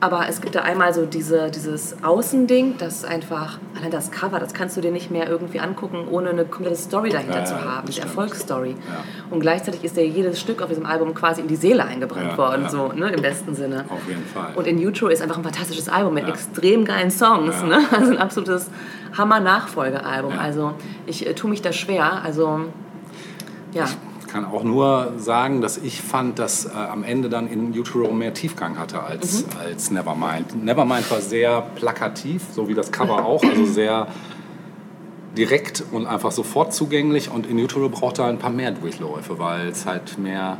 aber es gibt da einmal so diese, dieses Außending, das einfach, allein das Cover, das kannst du dir nicht mehr irgendwie angucken, ohne eine komplette Story dahinter Ja, zu ja, haben, die. Erfolgsstory. Ja. Und gleichzeitig ist dir jedes Stück auf diesem Album quasi in die Seele eingebrannt Ja, worden, ja. so ne, im besten Sinne. Auf jeden Fall. Und In Utero ist einfach ein fantastisches Album mit Ja. extrem geilen Songs. Ja. Ne? Also ein absolutes Hammer-Nachfolgealbum. Ja. Also ich äh, tue mich da schwer. Also ja, Ich kann auch nur sagen, dass ich fand, dass äh, am Ende dann in Utero mehr Tiefgang hatte als, Mhm. als Nevermind. Nevermind war sehr plakativ, so wie das Cover auch, also sehr direkt und einfach sofort zugänglich. Und in Utero brauchte er ein paar mehr Durchläufe, weil es halt mehr,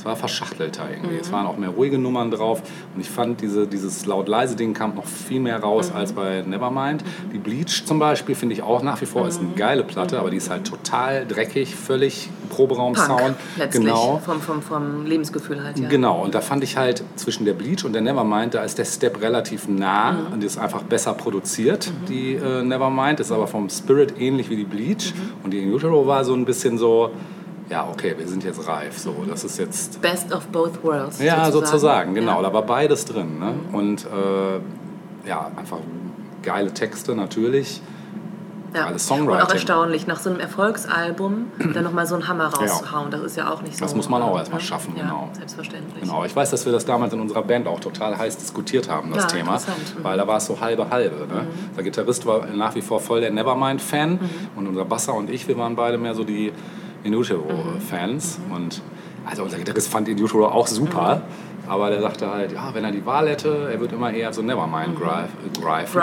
es war verschachtelter irgendwie. Mhm. Es waren auch mehr ruhige Nummern drauf. Und ich fand, diese, dieses laut-leise-Ding kam noch viel mehr raus Mhm. als bei Nevermind. Die Bleach zum Beispiel finde ich auch nach wie vor ist Mhm. eine geile Platte, aber die ist halt total dreckig, völlig Proberaum-Sound. Genau. Vom, vom, vom Lebensgefühl halt, ja. Genau, und da fand ich halt zwischen der Bleach und der Nevermind, da ist der Step relativ nah Mhm. und ist einfach besser produziert, die äh, Nevermind, ist aber vom Spirit ähnlich wie die Bleach Mhm. und die In Utero war so ein bisschen so, ja okay, wir sind jetzt reif, so, das ist jetzt, Best of both worlds. ja sozusagen, genau, Ja. Mhm. da war beides drin ne? und äh, ja, einfach geile Texte natürlich, Ja. Alles Und auch Songwriting. erstaunlich, nach so einem Erfolgsalbum dann nochmal so einen Hammer rauszuhauen. Das ist ja auch nicht so. Das muss man auch erst mal ne? schaffen, ja, genau. Selbstverständlich. Genau, ich weiß, dass wir das damals in unserer Band auch total heiß diskutiert haben, das Ja, Thema. Mhm. Weil da war es so halbe halbe. Ne? Der Gitarrist war nach wie vor voll der Nevermind-Fan Mhm. und unser Basser und ich, wir waren beide mehr so die In Utero-Fans. Mhm. Und also unser Gitarrist fand In Utero auch super. Aber der sagte halt, ja, wenn er die Wahl hätte, er wird immer eher so Nevermind greifen. Drive.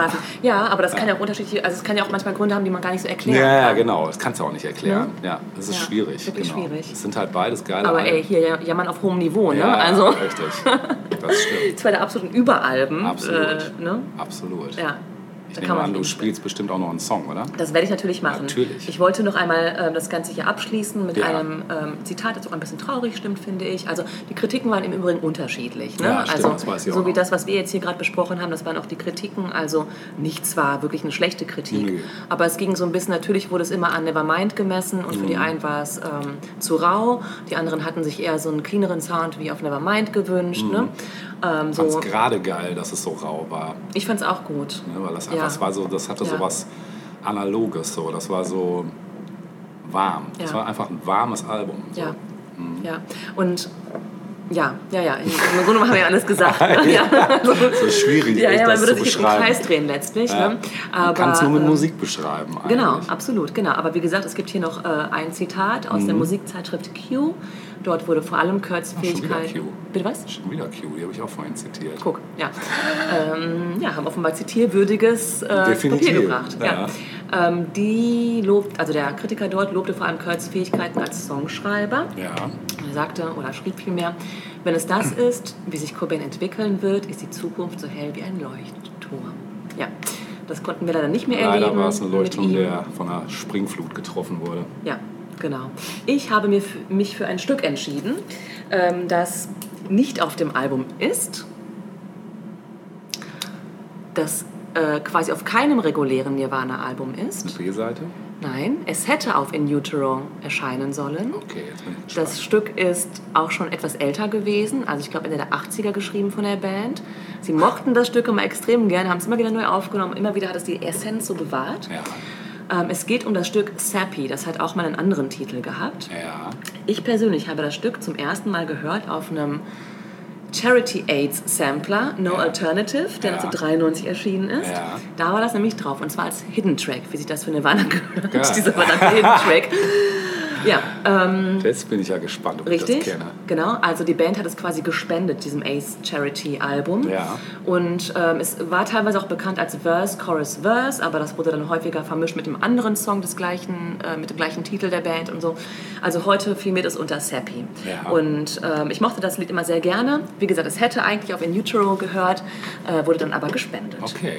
Ja, aber das kann ja auch unterschiedliche, also es kann ja auch manchmal Gründe haben, die man gar nicht so erklären Ja, ja, kann. genau. Das kannst du auch nicht erklären. Ja, das ist Ja, schwierig. wirklich genau. schwierig. Es sind halt beides geile Aber Alben. ey, hier jammern auf hohem Niveau, ne? ja, also richtig. Das stimmt. zwei der absoluten Überalben. Absolut. Äh, ne? Absolut. Ja. Ich Da nehme kann man an, du spielst bestimmt auch noch einen Song, oder? Das werde ich natürlich machen. Natürlich. Ich wollte noch einmal ähm, das Ganze hier abschließen mit Ja. einem ähm, Zitat, das auch ein bisschen traurig stimmt, finde ich. Also die Kritiken waren im Übrigen unterschiedlich. Ne? Ja, stimmt, also das weiß ich so auch wie noch. das, was wir jetzt hier gerade besprochen haben, das waren auch die Kritiken. Also nichts war wirklich eine schlechte Kritik. Nö. Aber es ging so ein bisschen, natürlich wurde es immer an Nevermind gemessen und für Mhm. die einen war es ähm, zu rau. Die anderen hatten sich eher so einen cleaneren Sound wie auf Nevermind gewünscht. Mhm. Ne? Ähm, Ich fand so, es gerade geil, dass es so rau war. ich fand es auch gut. Ne? Weil das Ja. einfach, das war so, das hatte Ja. so was Analoges, so. Das war so warm. Das Ja. war einfach ein warmes Album. So. Ja. Mhm. Ja. Und ja, ja, ja. Im Grunde haben wir ja alles gesagt. Ne? Ja. So schwierig, Ja, ja, man würde zu sich im beschreiben. Kreis drehen letztlich. Ja. Ne? Man kann es nur mit ähm, Musik beschreiben. Genau, eigentlich. absolut, genau. Aber wie gesagt, es gibt hier noch äh, ein Zitat aus der Mhm. Musikzeitschrift Q. Dort wurde vor allem Kurt's Ach, Fähigkeit. Q. Bitte was? Schon wieder Q, die habe ich auch vorhin zitiert. Guck, ja. ähm, ja, haben offenbar zitierwürdiges äh, Definitiv, Papier gebracht. ja. Ja. Ähm, die lobt, also der Kritiker dort lobte vor allem Kurt's Fähigkeiten als Songschreiber. Ja, sagte oder schrieb vielmehr, wenn es das ist, wie sich Cobain entwickeln wird, ist die Zukunft so hell wie ein Leuchtturm. Ja, das konnten wir leider nicht mehr leider erleben. war es ein Leuchtturm, der von einer Springflut getroffen wurde. Ja, genau. Ich habe mir mich für ein Stück entschieden, ähm, das nicht auf dem Album ist, das äh, quasi auf keinem regulären Nirvana-Album ist. B-Seite? Nein, es hätte auf In Utero erscheinen sollen. Okay, jetzt bin ich gespannt. Das Stück ist auch schon etwas älter gewesen, also ich glaube Ende der 80er geschrieben von der Band. Sie mochten das Stück immer extrem gerne, haben es immer wieder neu aufgenommen, immer wieder hat es die Essenz so bewahrt. ja. Ähm, es geht um das Stück Sappy, das hat auch mal einen anderen Titel gehabt. Ja. Ich persönlich habe das Stück zum ersten Mal gehört auf einem Charity AIDS Sampler, No Alternative, der Ja. 1993 erschienen ist. Ja. Da war das nämlich drauf und zwar als Hidden Track, wie sich das für Nirvana gehört. Geil. Dieser verdammte Hidden Track. Ja, ähm, Jetzt bin ich ja gespannt, ob Richtig, ich das kenne. genau. Also die Band hat es quasi gespendet, diesem Ace Charity Album. Ja. Und ähm, es war teilweise auch bekannt als Verse, Chorus, Verse, aber das wurde dann häufiger vermischt mit einem anderen Song des gleichen, äh, mit dem gleichen Titel der Band und so. Also heute firmiert es unter Sappy. Ja. Und ähm, ich mochte das Lied immer sehr gerne. Wie gesagt, es hätte eigentlich auf In Utero gehört, äh, wurde dann aber gespendet. Okay.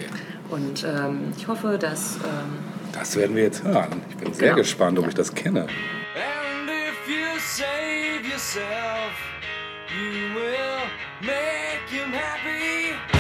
Und ähm, ich hoffe, dass ähm, Das werden wir jetzt hören. Ich bin sehr Genau. gespannt, ob ich das kenne. Save yourself, you will make him happy.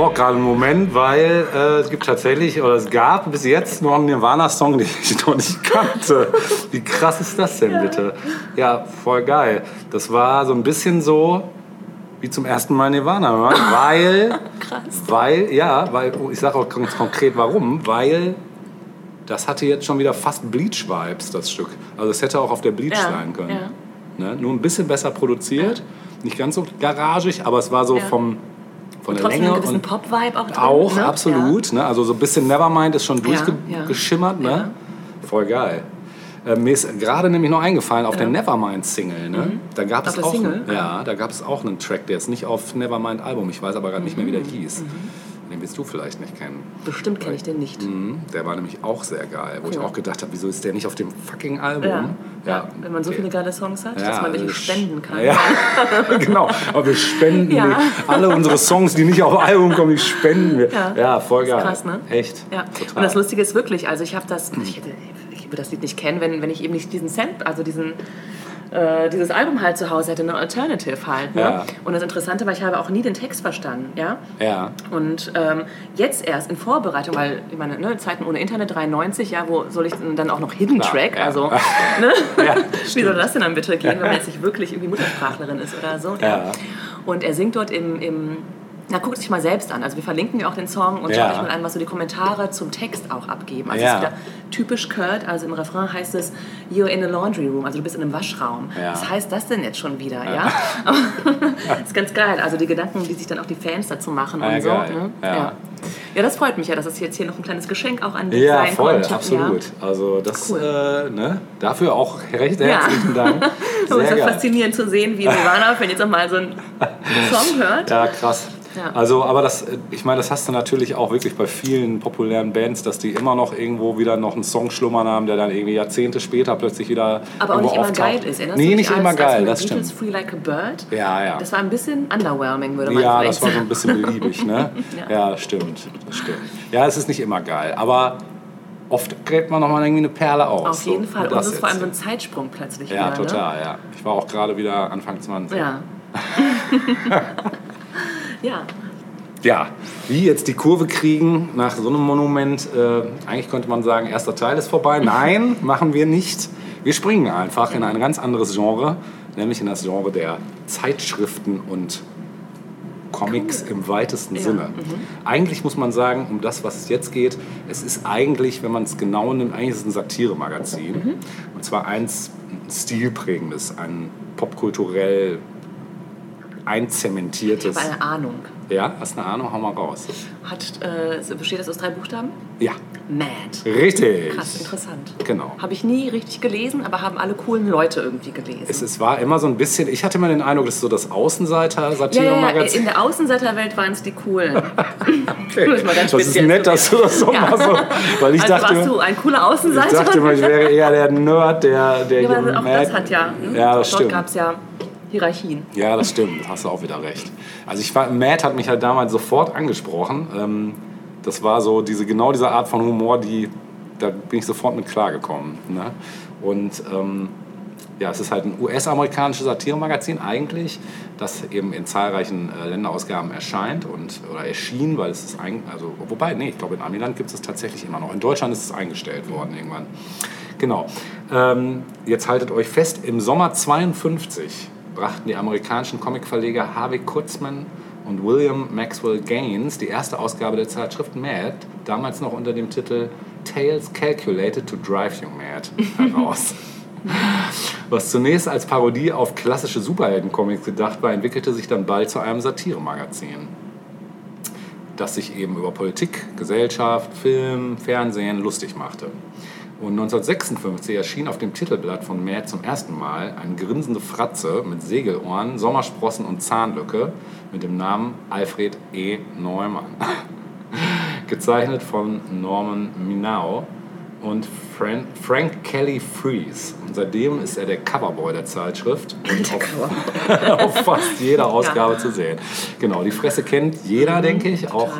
Brauche gerade einen Moment, weil äh, es gibt tatsächlich, oder es gab bis jetzt noch einen Nirvana-Song, den ich noch nicht kannte. Wie krass ist das denn bitte? Ja, voll geil. Das war so ein bisschen so wie zum ersten Mal Nirvana hören, weil, weil, ja, weil, oh, ich sage auch ganz konkret warum, weil das hatte jetzt schon wieder fast Bleach-Vibes, das Stück. Also es hätte auch auf der Bleach Ja, sein können. ja. Ne? Nur ein bisschen besser produziert, nicht ganz so garagig, aber es war so Ja. vom, von der trotzdem Länge einen gewissen Pop-Vibe auch drin. auch, ne? absolut. Ne? Also so ein bisschen Nevermind ist schon Ja, ja. durchgeschimmert. Ne? Voll geil. Äh, mir ist gerade nämlich noch eingefallen auf der Nevermind-Single. Ne? Da gab Mhm. Es auch, ja, da gab es auch einen Track, der ist nicht auf Nevermind-Album. Ich weiß aber gerade nicht mehr, wie Mhm. der hieß. Den wirst du vielleicht nicht kennen. Bestimmt kenne ich den nicht. Mhm, der war nämlich auch sehr geil, wo ich Cool. auch gedacht habe, wieso ist der nicht auf dem fucking Album? Ja. ja. Wenn man so viele geile Songs hat, dass man welche spenden kann. Ja, genau. Aber wir spenden Ja. alle unsere Songs, die nicht auf Album kommen, die spenden wir. Ja. Ja, voll Ist geil. krass, ne? Echt. Ja. Total. Und das Lustige ist wirklich, also ich habe das, ich, hätte, ich würde das Lied nicht kennen, wenn, wenn ich eben nicht diesen Sample, also diesen äh, dieses Album halt zu Hause hätte, eine Alternative halt. Ne? Ja. Und das Interessante war, ich habe auch nie den Text verstanden. Ja? Ja. Und ähm, jetzt erst in Vorbereitung, weil ich meine, ne, Zeiten ohne Internet 93, ja, wo soll ich denn dann auch noch Hidden Klar, Track? ja. Also, ne? Wie soll das denn dann bitte gehen, wenn man jetzt nicht wirklich irgendwie Muttersprachlerin ist oder so? Ja. Und er singt dort im, im na, guckt sich mal selbst an. Also wir verlinken ja auch den Song und Ja. schaut euch mal an, was so die Kommentare zum Text auch abgeben. Also Ja. es ist wieder typisch Kurt, also im Refrain heißt es You're in a laundry room, also du bist in einem Waschraum. Ja. Was heißt das denn jetzt schon wieder, ja? das ist ganz geil. Also die Gedanken, die sich dann auch die Fans dazu machen Ja, und so. Ne? Ja. Ja. ja, das freut mich ja, dass es jetzt hier noch ein kleines Geschenk auch an dich Ja, sein voll, konnte. absolut. Ja. Also das, Cool. äh, ne, dafür auch recht Ja. herzlichen Dank. So ist Sehr ja geil. faszinierend zu sehen, wie Nirvana, wenn jetzt auch mal so ein Song hört. Ja, krass. Ja. Also, aber das, äh, ich meine, das hast du natürlich auch wirklich bei vielen populären Bands, dass die immer noch irgendwo wieder noch einen Song schlummern haben, der dann irgendwie Jahrzehnte später plötzlich wieder Aber auch nicht immer geil ist. Erinnerst Nee, nicht als, immer geil, das Beatles stimmt. Free Like a Bird? Ja, ja. Das war ein bisschen underwhelming, würde man Ja, vielleicht das war so sagen. ein bisschen beliebig, ne? Ja. ja. stimmt, das stimmt. Ja, es ist nicht immer geil, aber oft gräbt man noch mal irgendwie eine Perle aus. Auf jeden so, Fall. Und das es ist vor allem so ein. Zeitsprung plötzlich Ja, wieder. total, ja. Ich war auch gerade wieder Anfang 20. Ne? Ja. ja. Ja, wie jetzt die Kurve kriegen nach so einem Monument. Äh, eigentlich könnte man sagen, erster Teil ist vorbei. Nein, machen wir nicht. Wir springen einfach in ein ganz anderes Genre, nämlich in das Genre der Zeitschriften und Comics im weitesten Ja, Sinne. Eigentlich muss man sagen, um das, was es jetzt geht, es ist eigentlich, wenn man es genau nimmt, eigentlich ist es ein Satiremagazin. Und zwar eins ein stilprägendes, ein popkulturell Ich einzementiertes. habe eine Ahnung. Ja, hast eine Ahnung? Hau mal raus. Hat, äh, besteht das aus drei Buchstaben? Ja, Mad. richtig. Krass, interessant. Genau. Habe ich nie richtig gelesen, aber haben alle coolen Leute irgendwie gelesen. Es, es war immer so ein bisschen, ich hatte immer den Eindruck, das ist so das ja, ja, ja, Außenseiter-Satire-Magazin. in der Außenseiterwelt waren es die coolen. Okay. Das ist nett, dass du das so Ja. mal so. Weil ich also dachte, warst du ein cooler ich Außenseiter? dachte immer, ich wäre eher der Nerd, der, der ja, aber auch Mad- das hat ja. hm? Ja, das Dort stimmt. gab es ja Hierarchien. Ja, das stimmt. Hast du auch wieder recht. Also ich war, Matt hat mich halt damals sofort angesprochen. Ähm, das war so diese genau diese Art von Humor, die da bin ich sofort mit klargekommen. Ne? Und ähm, ja, es ist halt ein US-amerikanisches Satiremagazin eigentlich, das eben in zahlreichen äh, Länderausgaben erscheint und oder erschien, weil es ist ein, also wobei nee, ich glaube in Amiland gibt es es tatsächlich immer noch. In Deutschland ist es eingestellt worden irgendwann. Genau. Ähm, jetzt haltet euch fest, im Sommer 52 brachten die amerikanischen Comicverleger Harvey Kurtzman und William Maxwell Gaines die erste Ausgabe der Zeitschrift Mad, damals noch unter dem Titel Tales Calculated to Drive You Mad, heraus. Was zunächst als Parodie auf klassische Superhelden-Comics gedacht war, entwickelte sich dann bald zu einem Satiremagazin, das sich eben über Politik, Gesellschaft, Film, Fernsehen lustig machte. Und 1956 erschien auf dem Titelblatt von Mad zum ersten Mal eine grinsende Fratze mit Segelohren, Sommersprossen und Zahnlücke mit dem Namen Alfred E. Neumann. Gezeichnet von Norman Minau und Frank, Frank Kelly Freeze. Und seitdem ist er der Coverboy der Zeitschrift und auf, auf fast jeder Ausgabe zu sehen. Genau, die Fresse kennt jeder, denke ich. Auch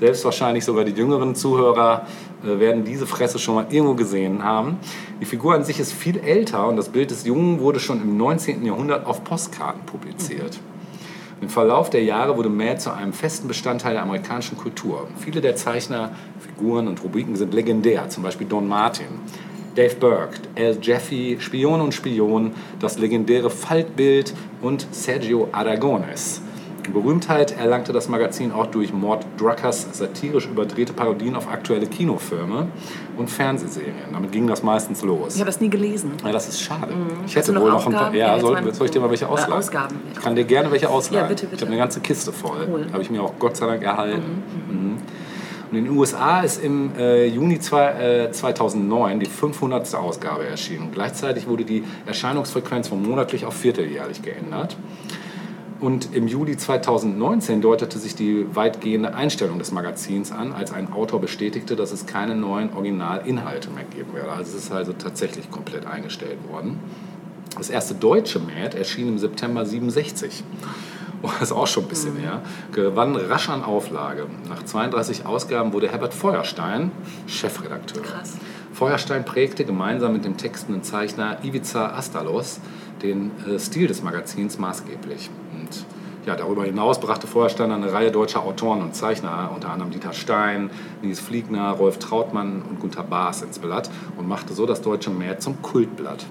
selbst wahrscheinlich sogar die jüngeren Zuhörer werden diese Fresse schon mal irgendwo gesehen haben. Die Figur an sich ist viel älter und das Bild des Jungen wurde schon im 19. Jahrhundert auf Postkarten publiziert. Im Verlauf der Jahre wurde Mad zu einem festen Bestandteil der amerikanischen Kultur. Viele der Zeichner, Figuren und Rubriken sind legendär, zum Beispiel Don Martin, Dave Burke, Al Jeffy, Spion und Spion, das legendäre Faltbild und Sergio Aragones. Berühmtheit erlangte das Magazin auch durch Mort Druckers satirisch überdrehte Parodien auf aktuelle Kinofilme und Fernsehserien. Damit ging das meistens los. Ich habe das nie gelesen. Ja, das ist schade. Ich Hast hätte wohl noch ein paar. Ja, Ja, soll, soll ich dir mal welche ausleihen? Ausgaben, ja. Ich kann dir gerne welche ausleihen. Ja, bitte, bitte. Ich habe eine ganze Kiste voll. Cool. Habe ich mir auch Gott sei Dank erhalten. Mhm. Und in den USA ist im äh, Juni zwei, äh, 2009 die 500. Ausgabe erschienen. Gleichzeitig wurde die Erscheinungsfrequenz von monatlich auf vierteljährlich geändert. Und im Juli 2019 deutete sich die weitgehende Einstellung des Magazins an, als ein Autor bestätigte, dass es keine neuen Originalinhalte mehr geben werde. Also es ist also tatsächlich komplett eingestellt worden. Das erste deutsche Mad erschien im September 67. Oh, das ist auch schon ein bisschen her. Gewann rasch an Auflage. Nach 32 Ausgaben wurde Herbert Feuerstein Chefredakteur. Krass. Feuerstein prägte gemeinsam mit dem textenden Zeichner Ivica Astalos den äh, Stil des Magazins maßgeblich. Und ja, darüber hinaus brachte Feuerstein eine Reihe deutscher Autoren und Zeichner, unter anderem Dieter Stein, Nies Fliegner, Rolf Trautmann und Gunter Baas ins Blatt und machte so das deutsche Mad zum Kultblatt.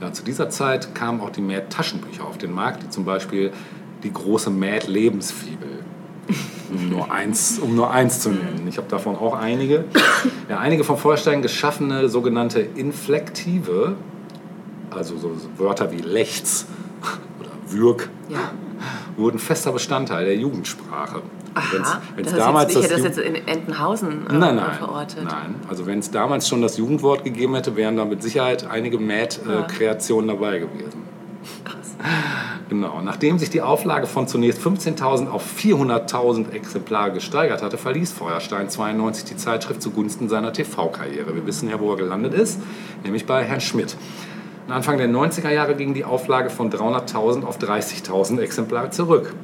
Ja, zu dieser Zeit kamen auch die Mad-Taschenbücher auf den Markt, die zum Beispiel die große Mad-Lebensfibel um nur eins, um nur eins zu nennen. Ich habe davon auch einige. Ja, einige von Feuerstein geschaffene sogenannte Inflektive, also so Wörter wie Lechts Würg, Ja. wurden fester Bestandteil der Jugendsprache. Wenn's- Aha. wenn's das damals ist jetzt, ich hätte das jetzt in Entenhausen äh, Nein, nein, verortet. nein. Also wenn es damals schon das Jugendwort gegeben hätte, wären da mit Sicherheit einige Mad-Kreationen dabei gewesen. Krass. Genau. Nachdem sich die Auflage von zunächst 15.000 auf 400.000 Exemplare gesteigert hatte, verließ Feuerstein 92 die Zeitschrift zugunsten seiner TV-Karriere. Wir wissen ja, wo er gelandet ist, nämlich bei Herrn Schmidt. Anfang der 90er Jahre ging die Auflage von 300.000 auf 30.000 Exemplare zurück.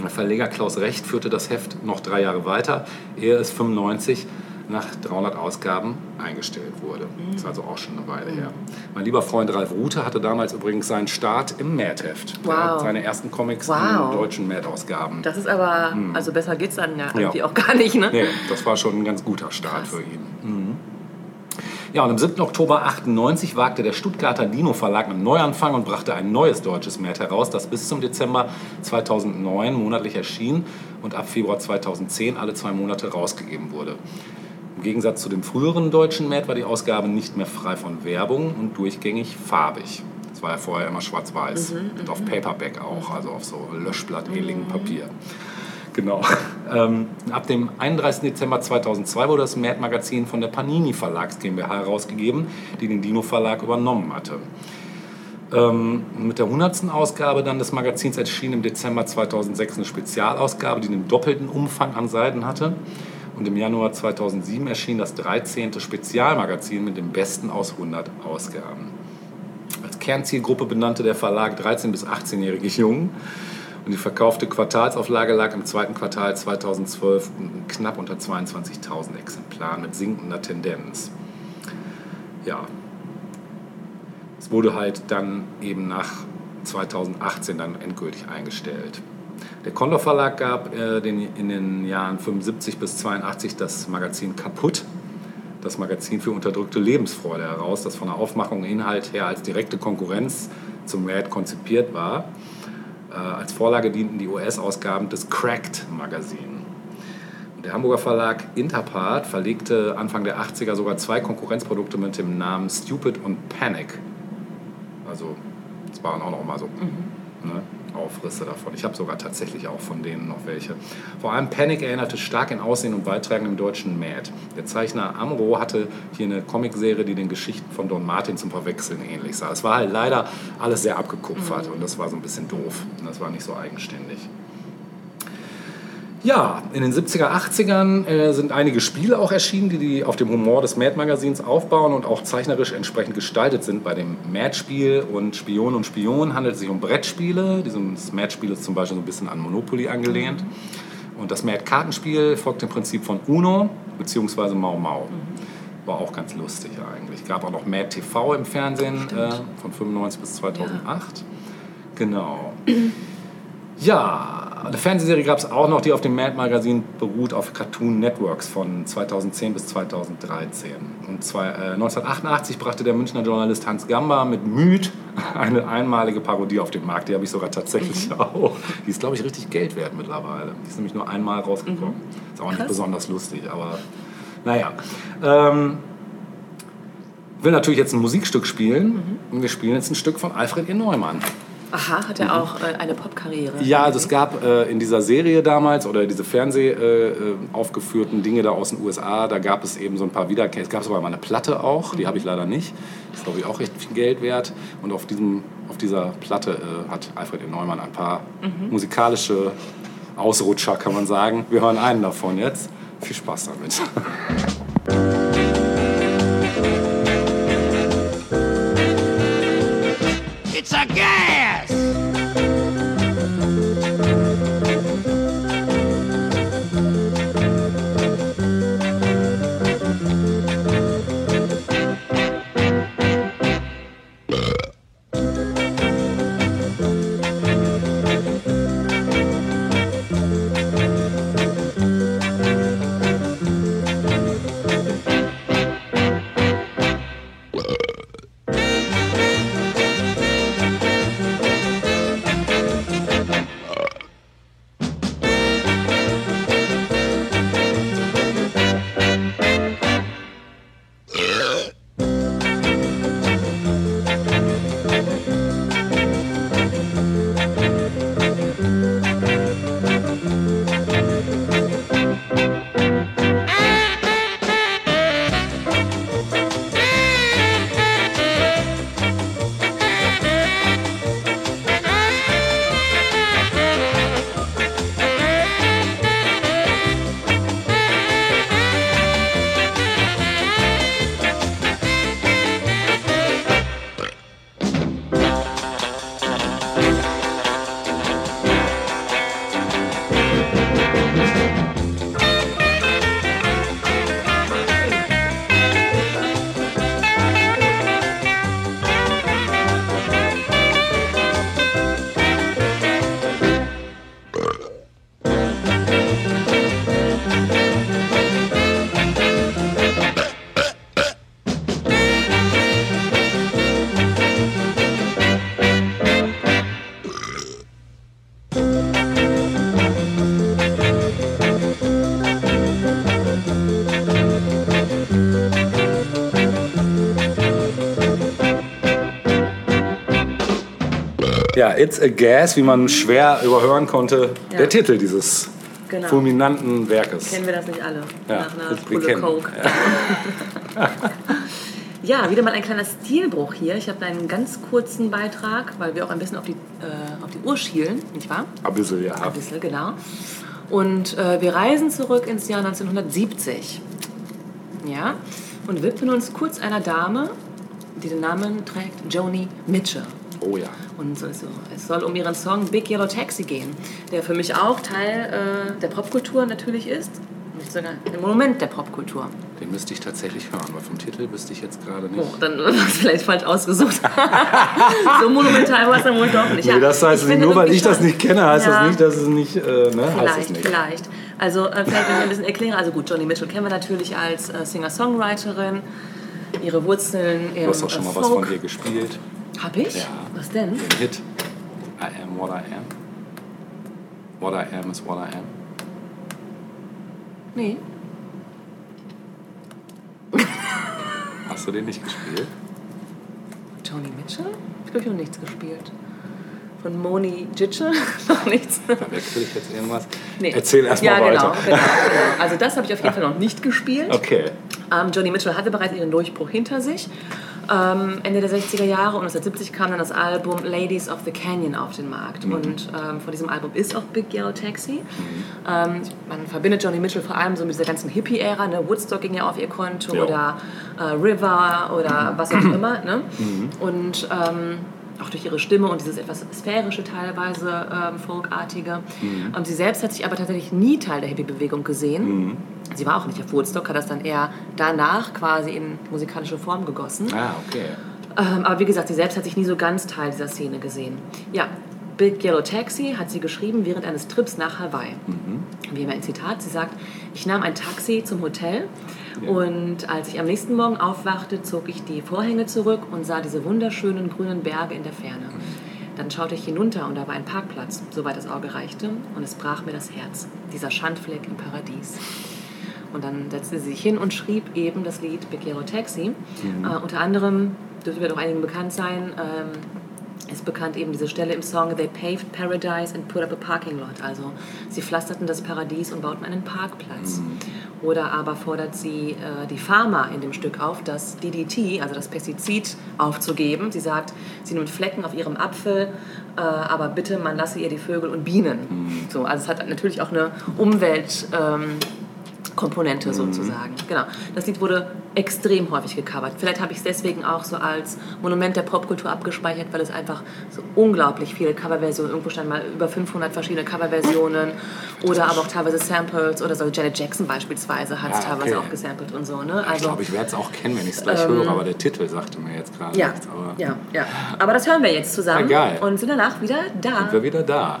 Der Verleger Klaus Recht führte das Heft noch drei Jahre weiter, ehe es 95 nach 300 Ausgaben eingestellt wurde. Das ist also auch schon eine Weile her. Mein lieber Freund Ralf Rute hatte damals übrigens seinen Start im Mad-Heft. Wow. seine ersten Comics in Wow. den deutschen Mad-Ausgaben. Das ist aber, also besser geht's dann ja irgendwie Ja. auch gar nicht, ne? Nee, das war schon ein ganz guter Start Krass. für ihn. Mhm. Ja, und am 7. Oktober 98 wagte der Stuttgarter Dino Verlag einen Neuanfang und brachte ein neues deutsches Mad heraus, das bis zum Dezember 2009 monatlich erschien und ab Februar 2010 alle zwei Monate rausgegeben wurde. Im Gegensatz zu dem früheren deutschen Mad war die Ausgabe nicht mehr frei von Werbung und durchgängig farbig. Das war ja vorher immer schwarz-weiß und auf Paperback auch, also auf so Löschblatt-ähnlichem Papier. Genau. Ähm, ab dem 31. Dezember 2002 wurde das Mad Magazin von der Panini Verlags GmbH herausgegeben, die den Dino Verlag übernommen hatte. Ähm, mit der 100. Ausgabe dann des Magazins erschien im Dezember 2006 eine Spezialausgabe, die den doppelten Umfang an Seiten hatte. Und im Januar 2007 erschien das 13. Spezialmagazin mit dem besten aus 100 Ausgaben. Als Kernzielgruppe benannte der Verlag 13- bis 18-jährige Jungen. Und die verkaufte Quartalsauflage lag im zweiten Quartal 2012 knapp unter 22.000 Exemplaren mit sinkender Tendenz. Ja, es wurde halt dann eben nach 2018 dann endgültig eingestellt. Der Condor Verlag gab äh, den, in den Jahren 75 bis 82 das Magazin Kaputt, das Magazin für unterdrückte Lebensfreude heraus, das von der Aufmachung und Inhalt her als direkte Konkurrenz zum Mad konzipiert war. Äh, als Vorlage dienten die US-Ausgaben des Cracked Magazin. Und der Hamburger Verlag Interpart verlegte Anfang der 80er sogar zwei Konkurrenzprodukte mit dem Namen Stupid und Panic. Also, das waren auch noch mal so ne, Aufrisse davon. Ich habe sogar tatsächlich auch von denen noch welche. Vor allem Panic erinnerte stark in Aussehen und Beiträgen im deutschen Mad. Der Zeichner Amro hatte hier eine Comicserie, die den Geschichten von Don Martin zum Verwechseln ähnlich sah. Es war halt leider alles sehr abgekupfert und das war so ein bisschen doof. Das war nicht so eigenständig. Ja, in den 70er, 80ern äh, sind einige Spiele auch erschienen, die, die auf dem Humor des Mad-Magazins aufbauen und auch zeichnerisch entsprechend gestaltet sind. Bei dem Mad-Spiel und Spion und Spion handelt es sich um Brettspiele. Dieses Mad-Spiel ist zum Beispiel so ein bisschen an Monopoly angelehnt. Und das Mad-Kartenspiel folgt dem Prinzip von Uno bzw. Mau Mau. War auch ganz lustig eigentlich. Gab auch noch Mad TV im Fernsehen äh, von 95 bis 2008. Genau. Ja, eine Fernsehserie gab es auch noch, die auf dem Mad Magazin beruht, auf Cartoon Networks von 2010 bis 2013. Und zwei, äh, 1988 brachte der Münchner Journalist Hans Gamba mit Müd eine einmalige Parodie auf den Markt. Die habe ich sogar tatsächlich auch. Die ist, glaube ich, richtig Geld wert mittlerweile. Die ist nämlich nur einmal rausgekommen. Ist auch nicht besonders lustig, aber naja. Ähm, will natürlich jetzt ein Musikstück spielen. Und wir spielen jetzt ein Stück von Alfred E. Neumann. Aha, hat er auch äh, eine Popkarriere? Ja, also es gab äh, in dieser Serie damals oder diese Fernseh äh, äh, aufgeführten Dinge da aus den USA, da gab es eben so ein paar Wiederkehr. Es gab sogar mal eine Platte auch, die habe ich leider nicht. Das ist, glaube ich, auch recht viel Geld wert. Und auf, diesem, auf dieser Platte äh, hat Alfred E. Neumann ein paar musikalische Ausrutscher, kann man sagen. Wir hören einen davon jetzt. Viel Spaß damit. It's a gas! Ja, It's a Gas, wie man schwer überhören konnte, Ja. der Titel dieses Genau. fulminanten Werkes. Kennen wir das nicht alle? Ja, Nach einer Pulle Coke. Ja. wieder mal ein kleiner Stilbruch hier. Ich habe einen ganz kurzen Beitrag, weil wir auch ein bisschen auf die, äh, auf die Uhr schielen, nicht wahr? Ein bisschen, ja. Ein bisschen, genau. Und äh, wir reisen zurück ins Jahr 1970. Ja, und widmen uns kurz einer Dame, die den Namen trägt Joni Mitchell. Oh ja. Und so, so, es soll um ihren Song Big Yellow Taxi gehen, der für mich auch Teil äh, der Popkultur natürlich ist. Nicht sogar ein Monument der Popkultur. Den müsste ich tatsächlich hören, weil vom Titel wüsste ich jetzt gerade nicht. Oh, dann war es vielleicht falsch ausgesucht. so monumental war es dann wohl doch nicht. Nee, das heißt, ich finde nur weil ich das schon- nicht kenne, heißt Ja. das nicht, dass es nicht, äh, ne, heißt Vielleicht, nicht. vielleicht. Also äh, vielleicht, wenn ich ein bisschen erkläre. Also gut, Johnny Mitchell kennen wir natürlich als äh, Singer-Songwriterin. Ihre Wurzeln im Du hast doch schon mal äh, was Folk. von ihr gespielt. Hab ich? Ja. Was denn? Den Hit I am what I am. What I am is what I am. Nee. Hast du den nicht gespielt? Johnny Mitchell? Ich glaube, ich habe noch nichts gespielt. Von Moni Jitsche? noch nichts. Verwechsel ich jetzt irgendwas? Nee. Erzähl erst ja, mal genau, weiter. Genau, genau. Also das habe ich auf jeden Fall noch nicht gespielt. Okay. Ähm, Johnny Mitchell hatte bereits ihren Durchbruch hinter sich. Ähm, Ende der 60er Jahre und 1970 kam dann das Album Ladies of the Canyon auf den Markt. Mhm. Und ähm, von diesem Album ist auch Big Yellow Taxi. Ähm, man verbindet Johnny Mitchell vor allem so mit dieser ganzen Hippie-Ära. Ne? Woodstock ging ja auf ihr Konto Ja. oder äh, River oder was auch immer. Ne? Mhm. Und ähm, auch durch ihre Stimme und dieses etwas sphärische teilweise ähm, folkartige. Mhm. Und sie selbst hat sich aber tatsächlich nie Teil der Hippie-Bewegung gesehen. Mhm. Sie war auch nicht auf Woodstock, hat das dann eher danach quasi in musikalische Form gegossen. Ah, okay. Ähm, aber wie gesagt, sie selbst hat sich nie so ganz Teil dieser Szene gesehen. Ja, Big Yellow Taxi hat sie geschrieben während eines Trips nach Hawaii. Wie immer ein Zitat, sie sagt, ich nahm ein Taxi zum Hotel und als ich am nächsten Morgen aufwachte, zog ich die Vorhänge zurück und sah diese wunderschönen grünen Berge in der Ferne. Dann schaute ich hinunter und da war ein Parkplatz, soweit das Auge reichte, und es brach mir das Herz, dieser Schandfleck im Paradies. Und dann setzte sie sich hin und schrieb eben das Lied Big Yellow Taxi. Äh, unter anderem dürfte mir doch einigen bekannt sein, ähm, ist bekannt eben diese Stelle im Song They paved paradise and put up a parking lot. Also sie pflasterten das Paradies und bauten einen Parkplatz. Oder aber fordert sie äh, die Farmer in dem Stück auf, das DDT, also das Pestizid, aufzugeben. Sie sagt, sie nimmt Flecken auf ihrem Apfel, äh, aber bitte, man lasse ihr die Vögel und Bienen. So, also es hat natürlich auch eine Umwelt... Ähm, Komponente sozusagen. Genau. Das Lied wurde extrem häufig gecovert. Vielleicht habe ich es deswegen auch so als Monument der Popkultur abgespeichert, weil es einfach so unglaublich viele Coverversionen, irgendwo stand mal über 500 verschiedene Coverversionen oder aber auch teilweise Samples oder so. Janet Jackson beispielsweise hat es Ja, teilweise okay. auch gesampelt und so. Ne? Ich Also, glaube, ich werde es auch kennen, wenn ich es gleich höre, aber der Titel sagte mir jetzt gerade ja, nichts. Aber ja, ja. Aber das hören wir jetzt zusammen Ja, und sind danach wieder da. sind wir wieder da.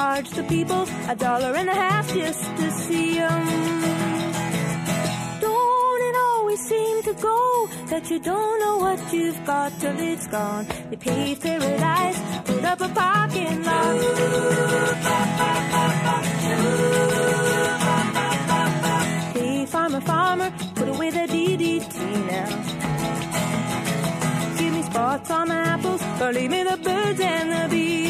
Charge the people a dollar and a half just to see 'em. Don't it always seem to go that you don't know what you've got till it's gone? They paved paradise, put up a parking lot. Hey, farmer, farmer, put away the DDT now. Give me spots on my apples, or leave me the birds and the bees.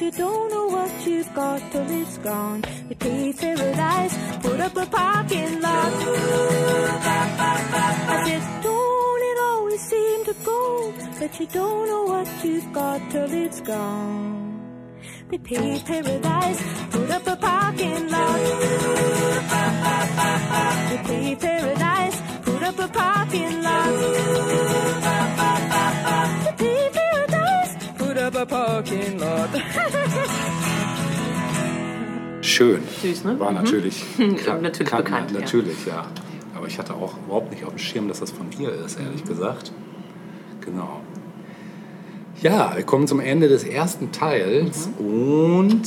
You don't know what you've got till it's gone? We paved paradise, put up a parking lot. I said, don't it always seem to go but you don't know what you've got till it's gone? They paved paradise, put up a parking lot. They paved paradise, put up a parking lot. They paradise, a parking lot. Schön. Süß, ne? War natürlich, kan- Natürlich kan- bekannt, ja. Natürlich, ja. Aber ich hatte auch überhaupt nicht auf dem Schirm, dass das von ihr ist, ehrlich gesagt. Genau. Ja, wir kommen zum Ende des ersten Teils und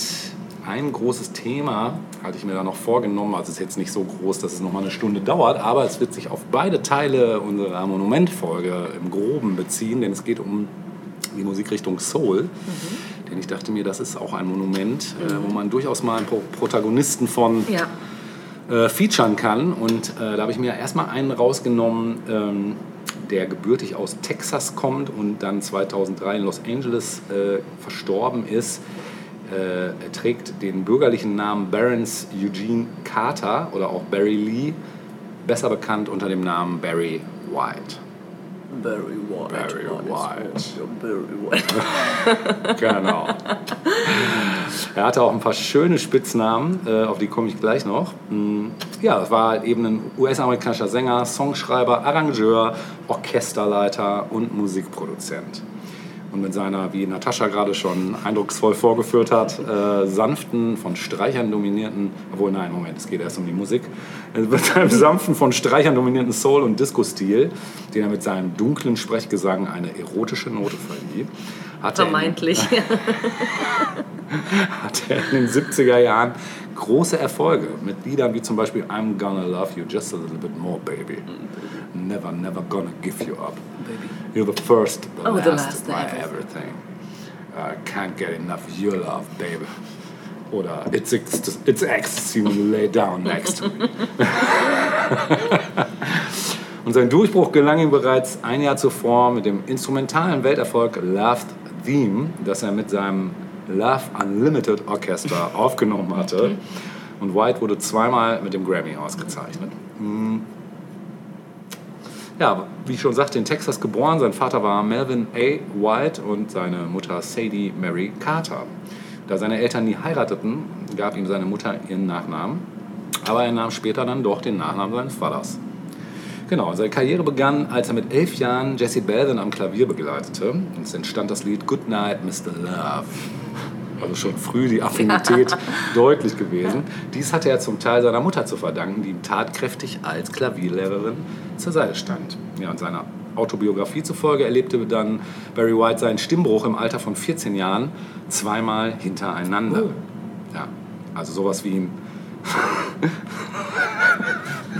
ein großes Thema hatte ich mir da noch vorgenommen. Also es ist jetzt nicht so groß, dass es noch mal eine Stunde dauert, aber es wird sich auf beide Teile unserer Monumentfolge im Groben beziehen, denn es geht um die Musikrichtung Soul. Denn ich dachte mir, das ist auch ein Monument, äh, wo man durchaus mal einen Pro Protagonisten von Ja. äh, featuren kann. Und äh, da habe ich mir erstmal einen rausgenommen, ähm, der gebürtig aus Texas kommt und dann 2003 in Los Angeles äh, verstorben ist. Äh, er trägt den bürgerlichen Namen Barons Eugene Carter oder auch Barry Lee, besser bekannt unter dem Namen Barry White. Barry White. Barry White. Barry White. Genau. er hatte auch ein paar schöne Spitznamen, äh, auf die komme ich gleich noch. Mm, Ja, es war halt eben ein US-amerikanischer Sänger, Songschreiber, Arrangeur, Orchesterleiter und Musikproduzent. Und mit seiner, wie Natascha gerade schon eindrucksvoll vorgeführt hat, äh, sanften, von Streichern dominierten, obwohl nein, Moment, es geht erst um die Musik, mit seinem sanften, von Streichern dominierten Soul- und Disco-Stil, den er mit seinem dunklen Sprechgesang eine erotische Note verlieh, hat er in- Vermeintlich. hatte er in den 70er Jahren große Erfolge mit Liedern wie zum Beispiel I'm Gonna Love You Just a Little Bit More, Baby. Never, never gonna give you up. You're the first, the Oh, last, the last, my everything. everything. I can't get enough of your love, baby. Oder it's, ex- it's ecstasy when you lay down next to me. Und sein Durchbruch gelang ihm bereits ein Jahr zuvor mit dem instrumentalen Welterfolg Loved Theme, das er mit seinem Love Unlimited Orchestra aufgenommen hatte. Und White wurde zweimal mit dem Grammy ausgezeichnet. Mm. Ja, wie ich schon sagte, in Texas geboren. Sein Vater war Melvin A. White und seine Mutter Sadie Mary Carter. Da seine Eltern nie heirateten, gab ihm seine Mutter ihren Nachnamen. Aber er nahm später dann doch den Nachnamen seines Vaters. Genau, seine Karriere begann, als er mit elf Jahren Jesse Belvin am Klavier begleitete. Und es entstand das Lied Goodnight, Mr. Love. Also schon früh die Affinität deutlich gewesen. Dies hatte er zum Teil seiner Mutter zu verdanken, die ihm tatkräftig als Klavierlehrerin zur Seite stand. Ja, und seiner Autobiografie zufolge erlebte dann Barry White seinen Stimmbruch im Alter von 14 Jahren zweimal hintereinander. Ja, also sowas wie ein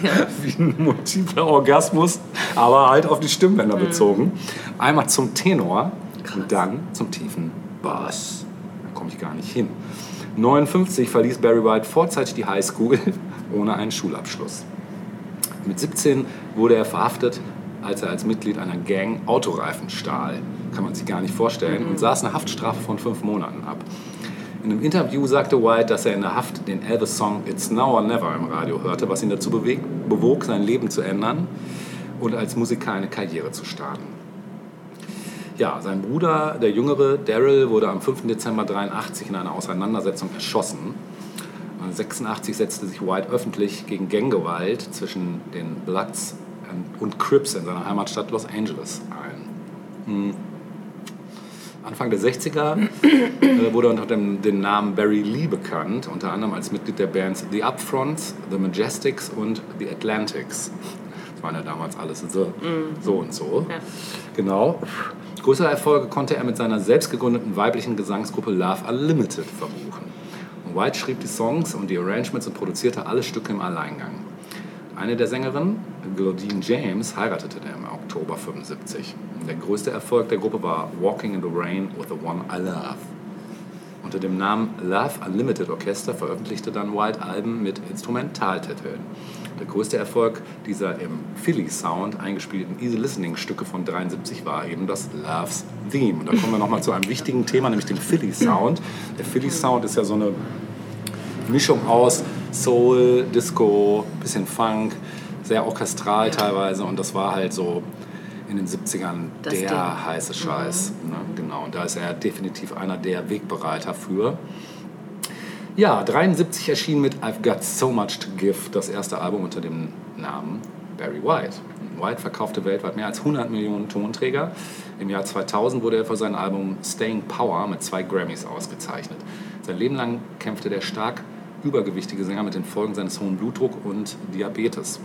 wie ein multipler Orgasmus, aber halt auf die Stimmbänder bezogen. Einmal zum Tenor und dann zum tiefen Bass. Ich gar nicht hin. 59 verließ Barry White vorzeitig die High School ohne einen Schulabschluss. Mit 17 wurde er verhaftet, als er als Mitglied einer Gang Autoreifen stahl. Kann man sich gar nicht vorstellen. Und saß eine Haftstrafe von fünf Monaten ab. In einem Interview sagte White, dass er in der Haft den Elvis-Song It's Now or Never im Radio hörte, was ihn dazu bewog, sein Leben zu ändern und als Musiker eine Karriere zu starten. Ja, sein Bruder, der Jüngere Daryl, wurde am 5. Dezember 83 in einer Auseinandersetzung erschossen. 86 setzte sich White öffentlich gegen Ganggewalt zwischen den Bloods und Crips in seiner Heimatstadt Los Angeles ein. Hm. Anfang der 60er äh, wurde er unter dem den Namen Barry Lee bekannt, unter anderem als Mitglied der Bands The Upfronts, The Majestics und The Atlantics. Das waren ja damals alles so, so und so. Ja. Genau. Größere Erfolge konnte er mit seiner selbst gegründeten weiblichen Gesangsgruppe Love Unlimited verbuchen. White schrieb die Songs und die Arrangements und produzierte alle Stücke im Alleingang. Eine der Sängerinnen, Claudine James, heiratete er im Oktober 75. Der größte Erfolg der Gruppe war Walking in the Rain with the One I Love. Unter dem Namen Love Unlimited Orchester veröffentlichte dann White Alben mit Instrumentaltiteln. Der größte Erfolg dieser im Philly Sound eingespielten Easy Listening Stücke von 73 war eben das Love's Theme. Und da kommen wir nochmal zu einem wichtigen Thema, nämlich dem Philly Sound. Der Philly Sound ist ja so eine Mischung aus Soul, Disco, bisschen Funk, sehr orchestral teilweise und das war halt so in den 70ern Das der Ding. heiße Scheiß. Ne? Genau, und da ist er definitiv einer der Wegbereiter für. Ja, 73 erschien mit I've Got So Much to Give das erste Album unter dem Namen Barry White. White verkaufte weltweit mehr als 100 Millionen Tonträger. Im Jahr 2000 wurde er für sein Album Staying Power mit zwei Grammys ausgezeichnet. Sein Leben lang kämpfte der stark übergewichtige Sänger mit den Folgen seines hohen Blutdruck und Diabetes.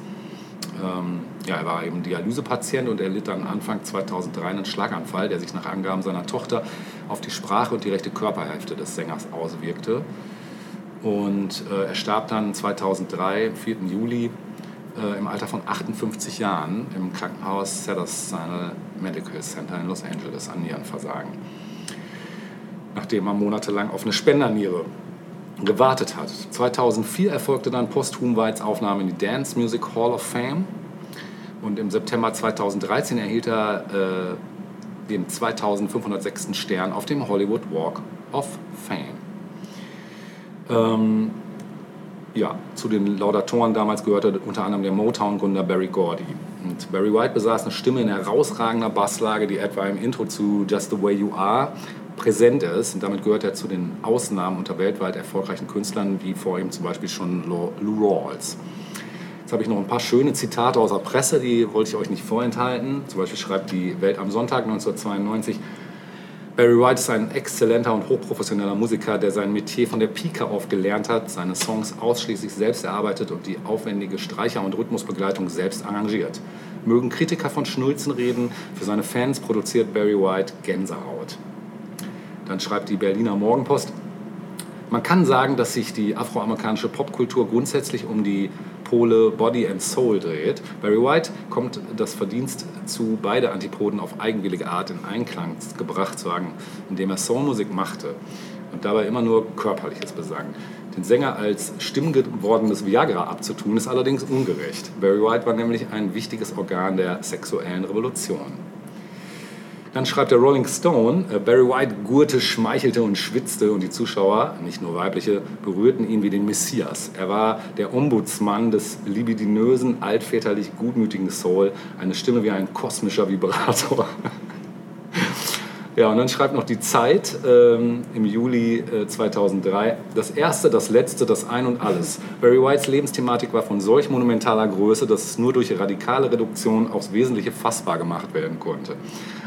Ähm, ja, er war eben Dialysepatient und er litt dann Anfang 2003 einen Schlaganfall, der sich nach Angaben seiner Tochter auf die Sprache und die rechte Körperhälfte des Sängers auswirkte. Und äh, er starb dann 2003, am 4. Juli, äh, im Alter von 58 Jahren im Krankenhaus Cedars-Sinai Medical Center in Los Angeles an Nierenversagen. Nachdem er monatelang auf eine Spenderniere gewartet hat. 2004 erfolgte dann posthum Whites Aufnahme in die Dance Music Hall of Fame. Und im September 2013 erhielt er äh, den 2506. Stern auf dem Hollywood Walk of Fame. Ähm, ja, zu den Laudatoren damals gehörte unter anderem der Motown-Gründer Barry Gordy. Und Barry White besaß eine Stimme in herausragender Basslage, die etwa im Intro zu Just the Way You Are präsent ist. Und damit gehört er zu den Ausnahmen unter weltweit erfolgreichen Künstlern, wie vor ihm zum Beispiel schon Lou Rawls. Jetzt habe ich noch ein paar schöne Zitate aus der Presse, die wollte ich euch nicht vorenthalten. Zum Beispiel schreibt die Welt am Sonntag 1992, Barry White ist ein exzellenter und hochprofessioneller Musiker, der sein Metier von der Pike auf gelernt hat, seine Songs ausschließlich selbst erarbeitet und die aufwendige Streicher- und Rhythmusbegleitung selbst arrangiert. Mögen Kritiker von Schnulzen reden, für seine Fans produziert Barry White Gänsehaut. Dann schreibt die Berliner Morgenpost, man kann sagen, dass sich die afroamerikanische Popkultur grundsätzlich um die Pole Body and Soul dreht. Barry White kommt das Verdienst zu, beide Antipoden auf eigenwillige Art in Einklang gebracht zu haben, indem er Soulmusik machte und dabei immer nur Körperliches besang. Den Sänger als stimmgewordenes Viagra abzutun, ist allerdings ungerecht. Barry White war nämlich ein wichtiges Organ der sexuellen Revolution. Dann schreibt der Rolling Stone, äh, Barry White gurte, schmeichelte und schwitzte und die Zuschauer, nicht nur weibliche, berührten ihn wie den Messias. Er war der Ombudsmann des libidinösen, altväterlich gutmütigen Soul, eine Stimme wie ein kosmischer Vibrator. Ja, und dann schreibt noch die Zeit ähm, im Juli äh, 2003. Das Erste, das Letzte, das Ein und Alles. Barry Whites Lebensthematik war von solch monumentaler Größe, dass es nur durch radikale Reduktion aufs Wesentliche fassbar gemacht werden konnte.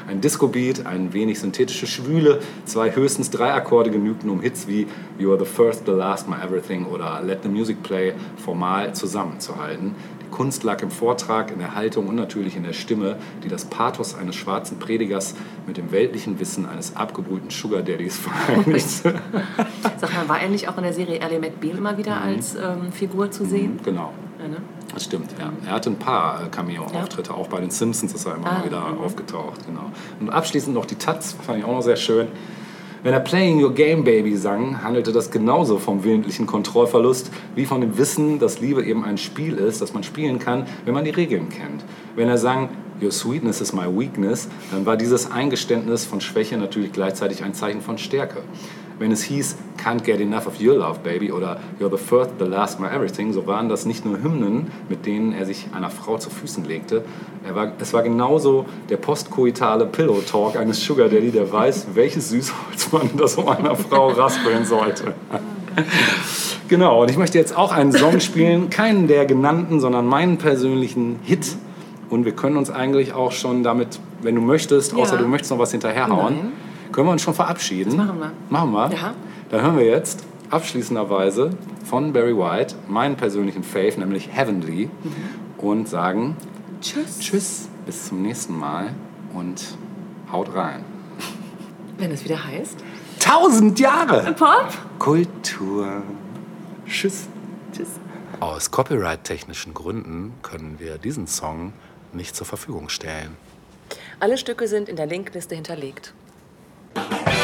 Ein Disco-Beat, ein wenig synthetische Schwüle, zwei höchstens drei Akkorde genügten, um Hits wie You are the first, the last, my everything oder Let the music play formal zusammenzuhalten. Die Kunst lag im Vortrag, in der Haltung und natürlich in der Stimme, die das Pathos eines schwarzen Predigers mit dem weltlichen Wissen eines abgebrühten Sugar Daddys vereinigte. Sag mal, war er nicht auch in der Serie Ally McBeal immer wieder als ähm, Figur zu sehen? Genau. Ja, ne? Das stimmt, ja. Er hatte ein paar äh, Cameo-Auftritte, auch bei den Simpsons ist er immer Ah, mal wieder mhm. aufgetaucht, genau. Und abschließend noch die Taz, fand ich auch noch sehr schön. Wenn er Playing Your Game Baby sang, handelte das genauso vom willentlichen Kontrollverlust wie von dem Wissen, dass Liebe eben ein Spiel ist, das man spielen kann, wenn man die Regeln kennt. Wenn er sang Your sweetness is my weakness, dann war dieses Eingeständnis von Schwäche natürlich gleichzeitig ein Zeichen von Stärke. Wenn es hieß Can't get enough of your love, baby oder You're the first, the last, my everything, so waren das nicht nur Hymnen, mit denen er sich einer Frau zu Füßen legte. Er war, es war genauso der postkoitale Pillow Talk eines Sugar Daddy, der weiß, welches Süßholz man das um einer Frau raspeln sollte. Genau, und ich möchte jetzt auch einen Song spielen, keinen der genannten, sondern meinen persönlichen Hit. Und wir können uns eigentlich auch schon damit, wenn du möchtest, außer Ja. du möchtest noch was hinterherhauen, Nein. Können wir uns schon verabschieden. Das machen wir. Machen wir? Ja. Dann hören wir jetzt abschließenderweise von Barry White meinen persönlichen Fave, nämlich Heavenly, und sagen Tschüss. Tschüss, bis zum nächsten Mal und haut rein. Wenn es wieder heißt. Tausend Jahre Pop? Kultur. Tschüss. Tschüss. Aus copyright-technischen Gründen können wir diesen Song nicht zur Verfügung stellen. Alle Stücke sind in der Linkliste hinterlegt. Thank you.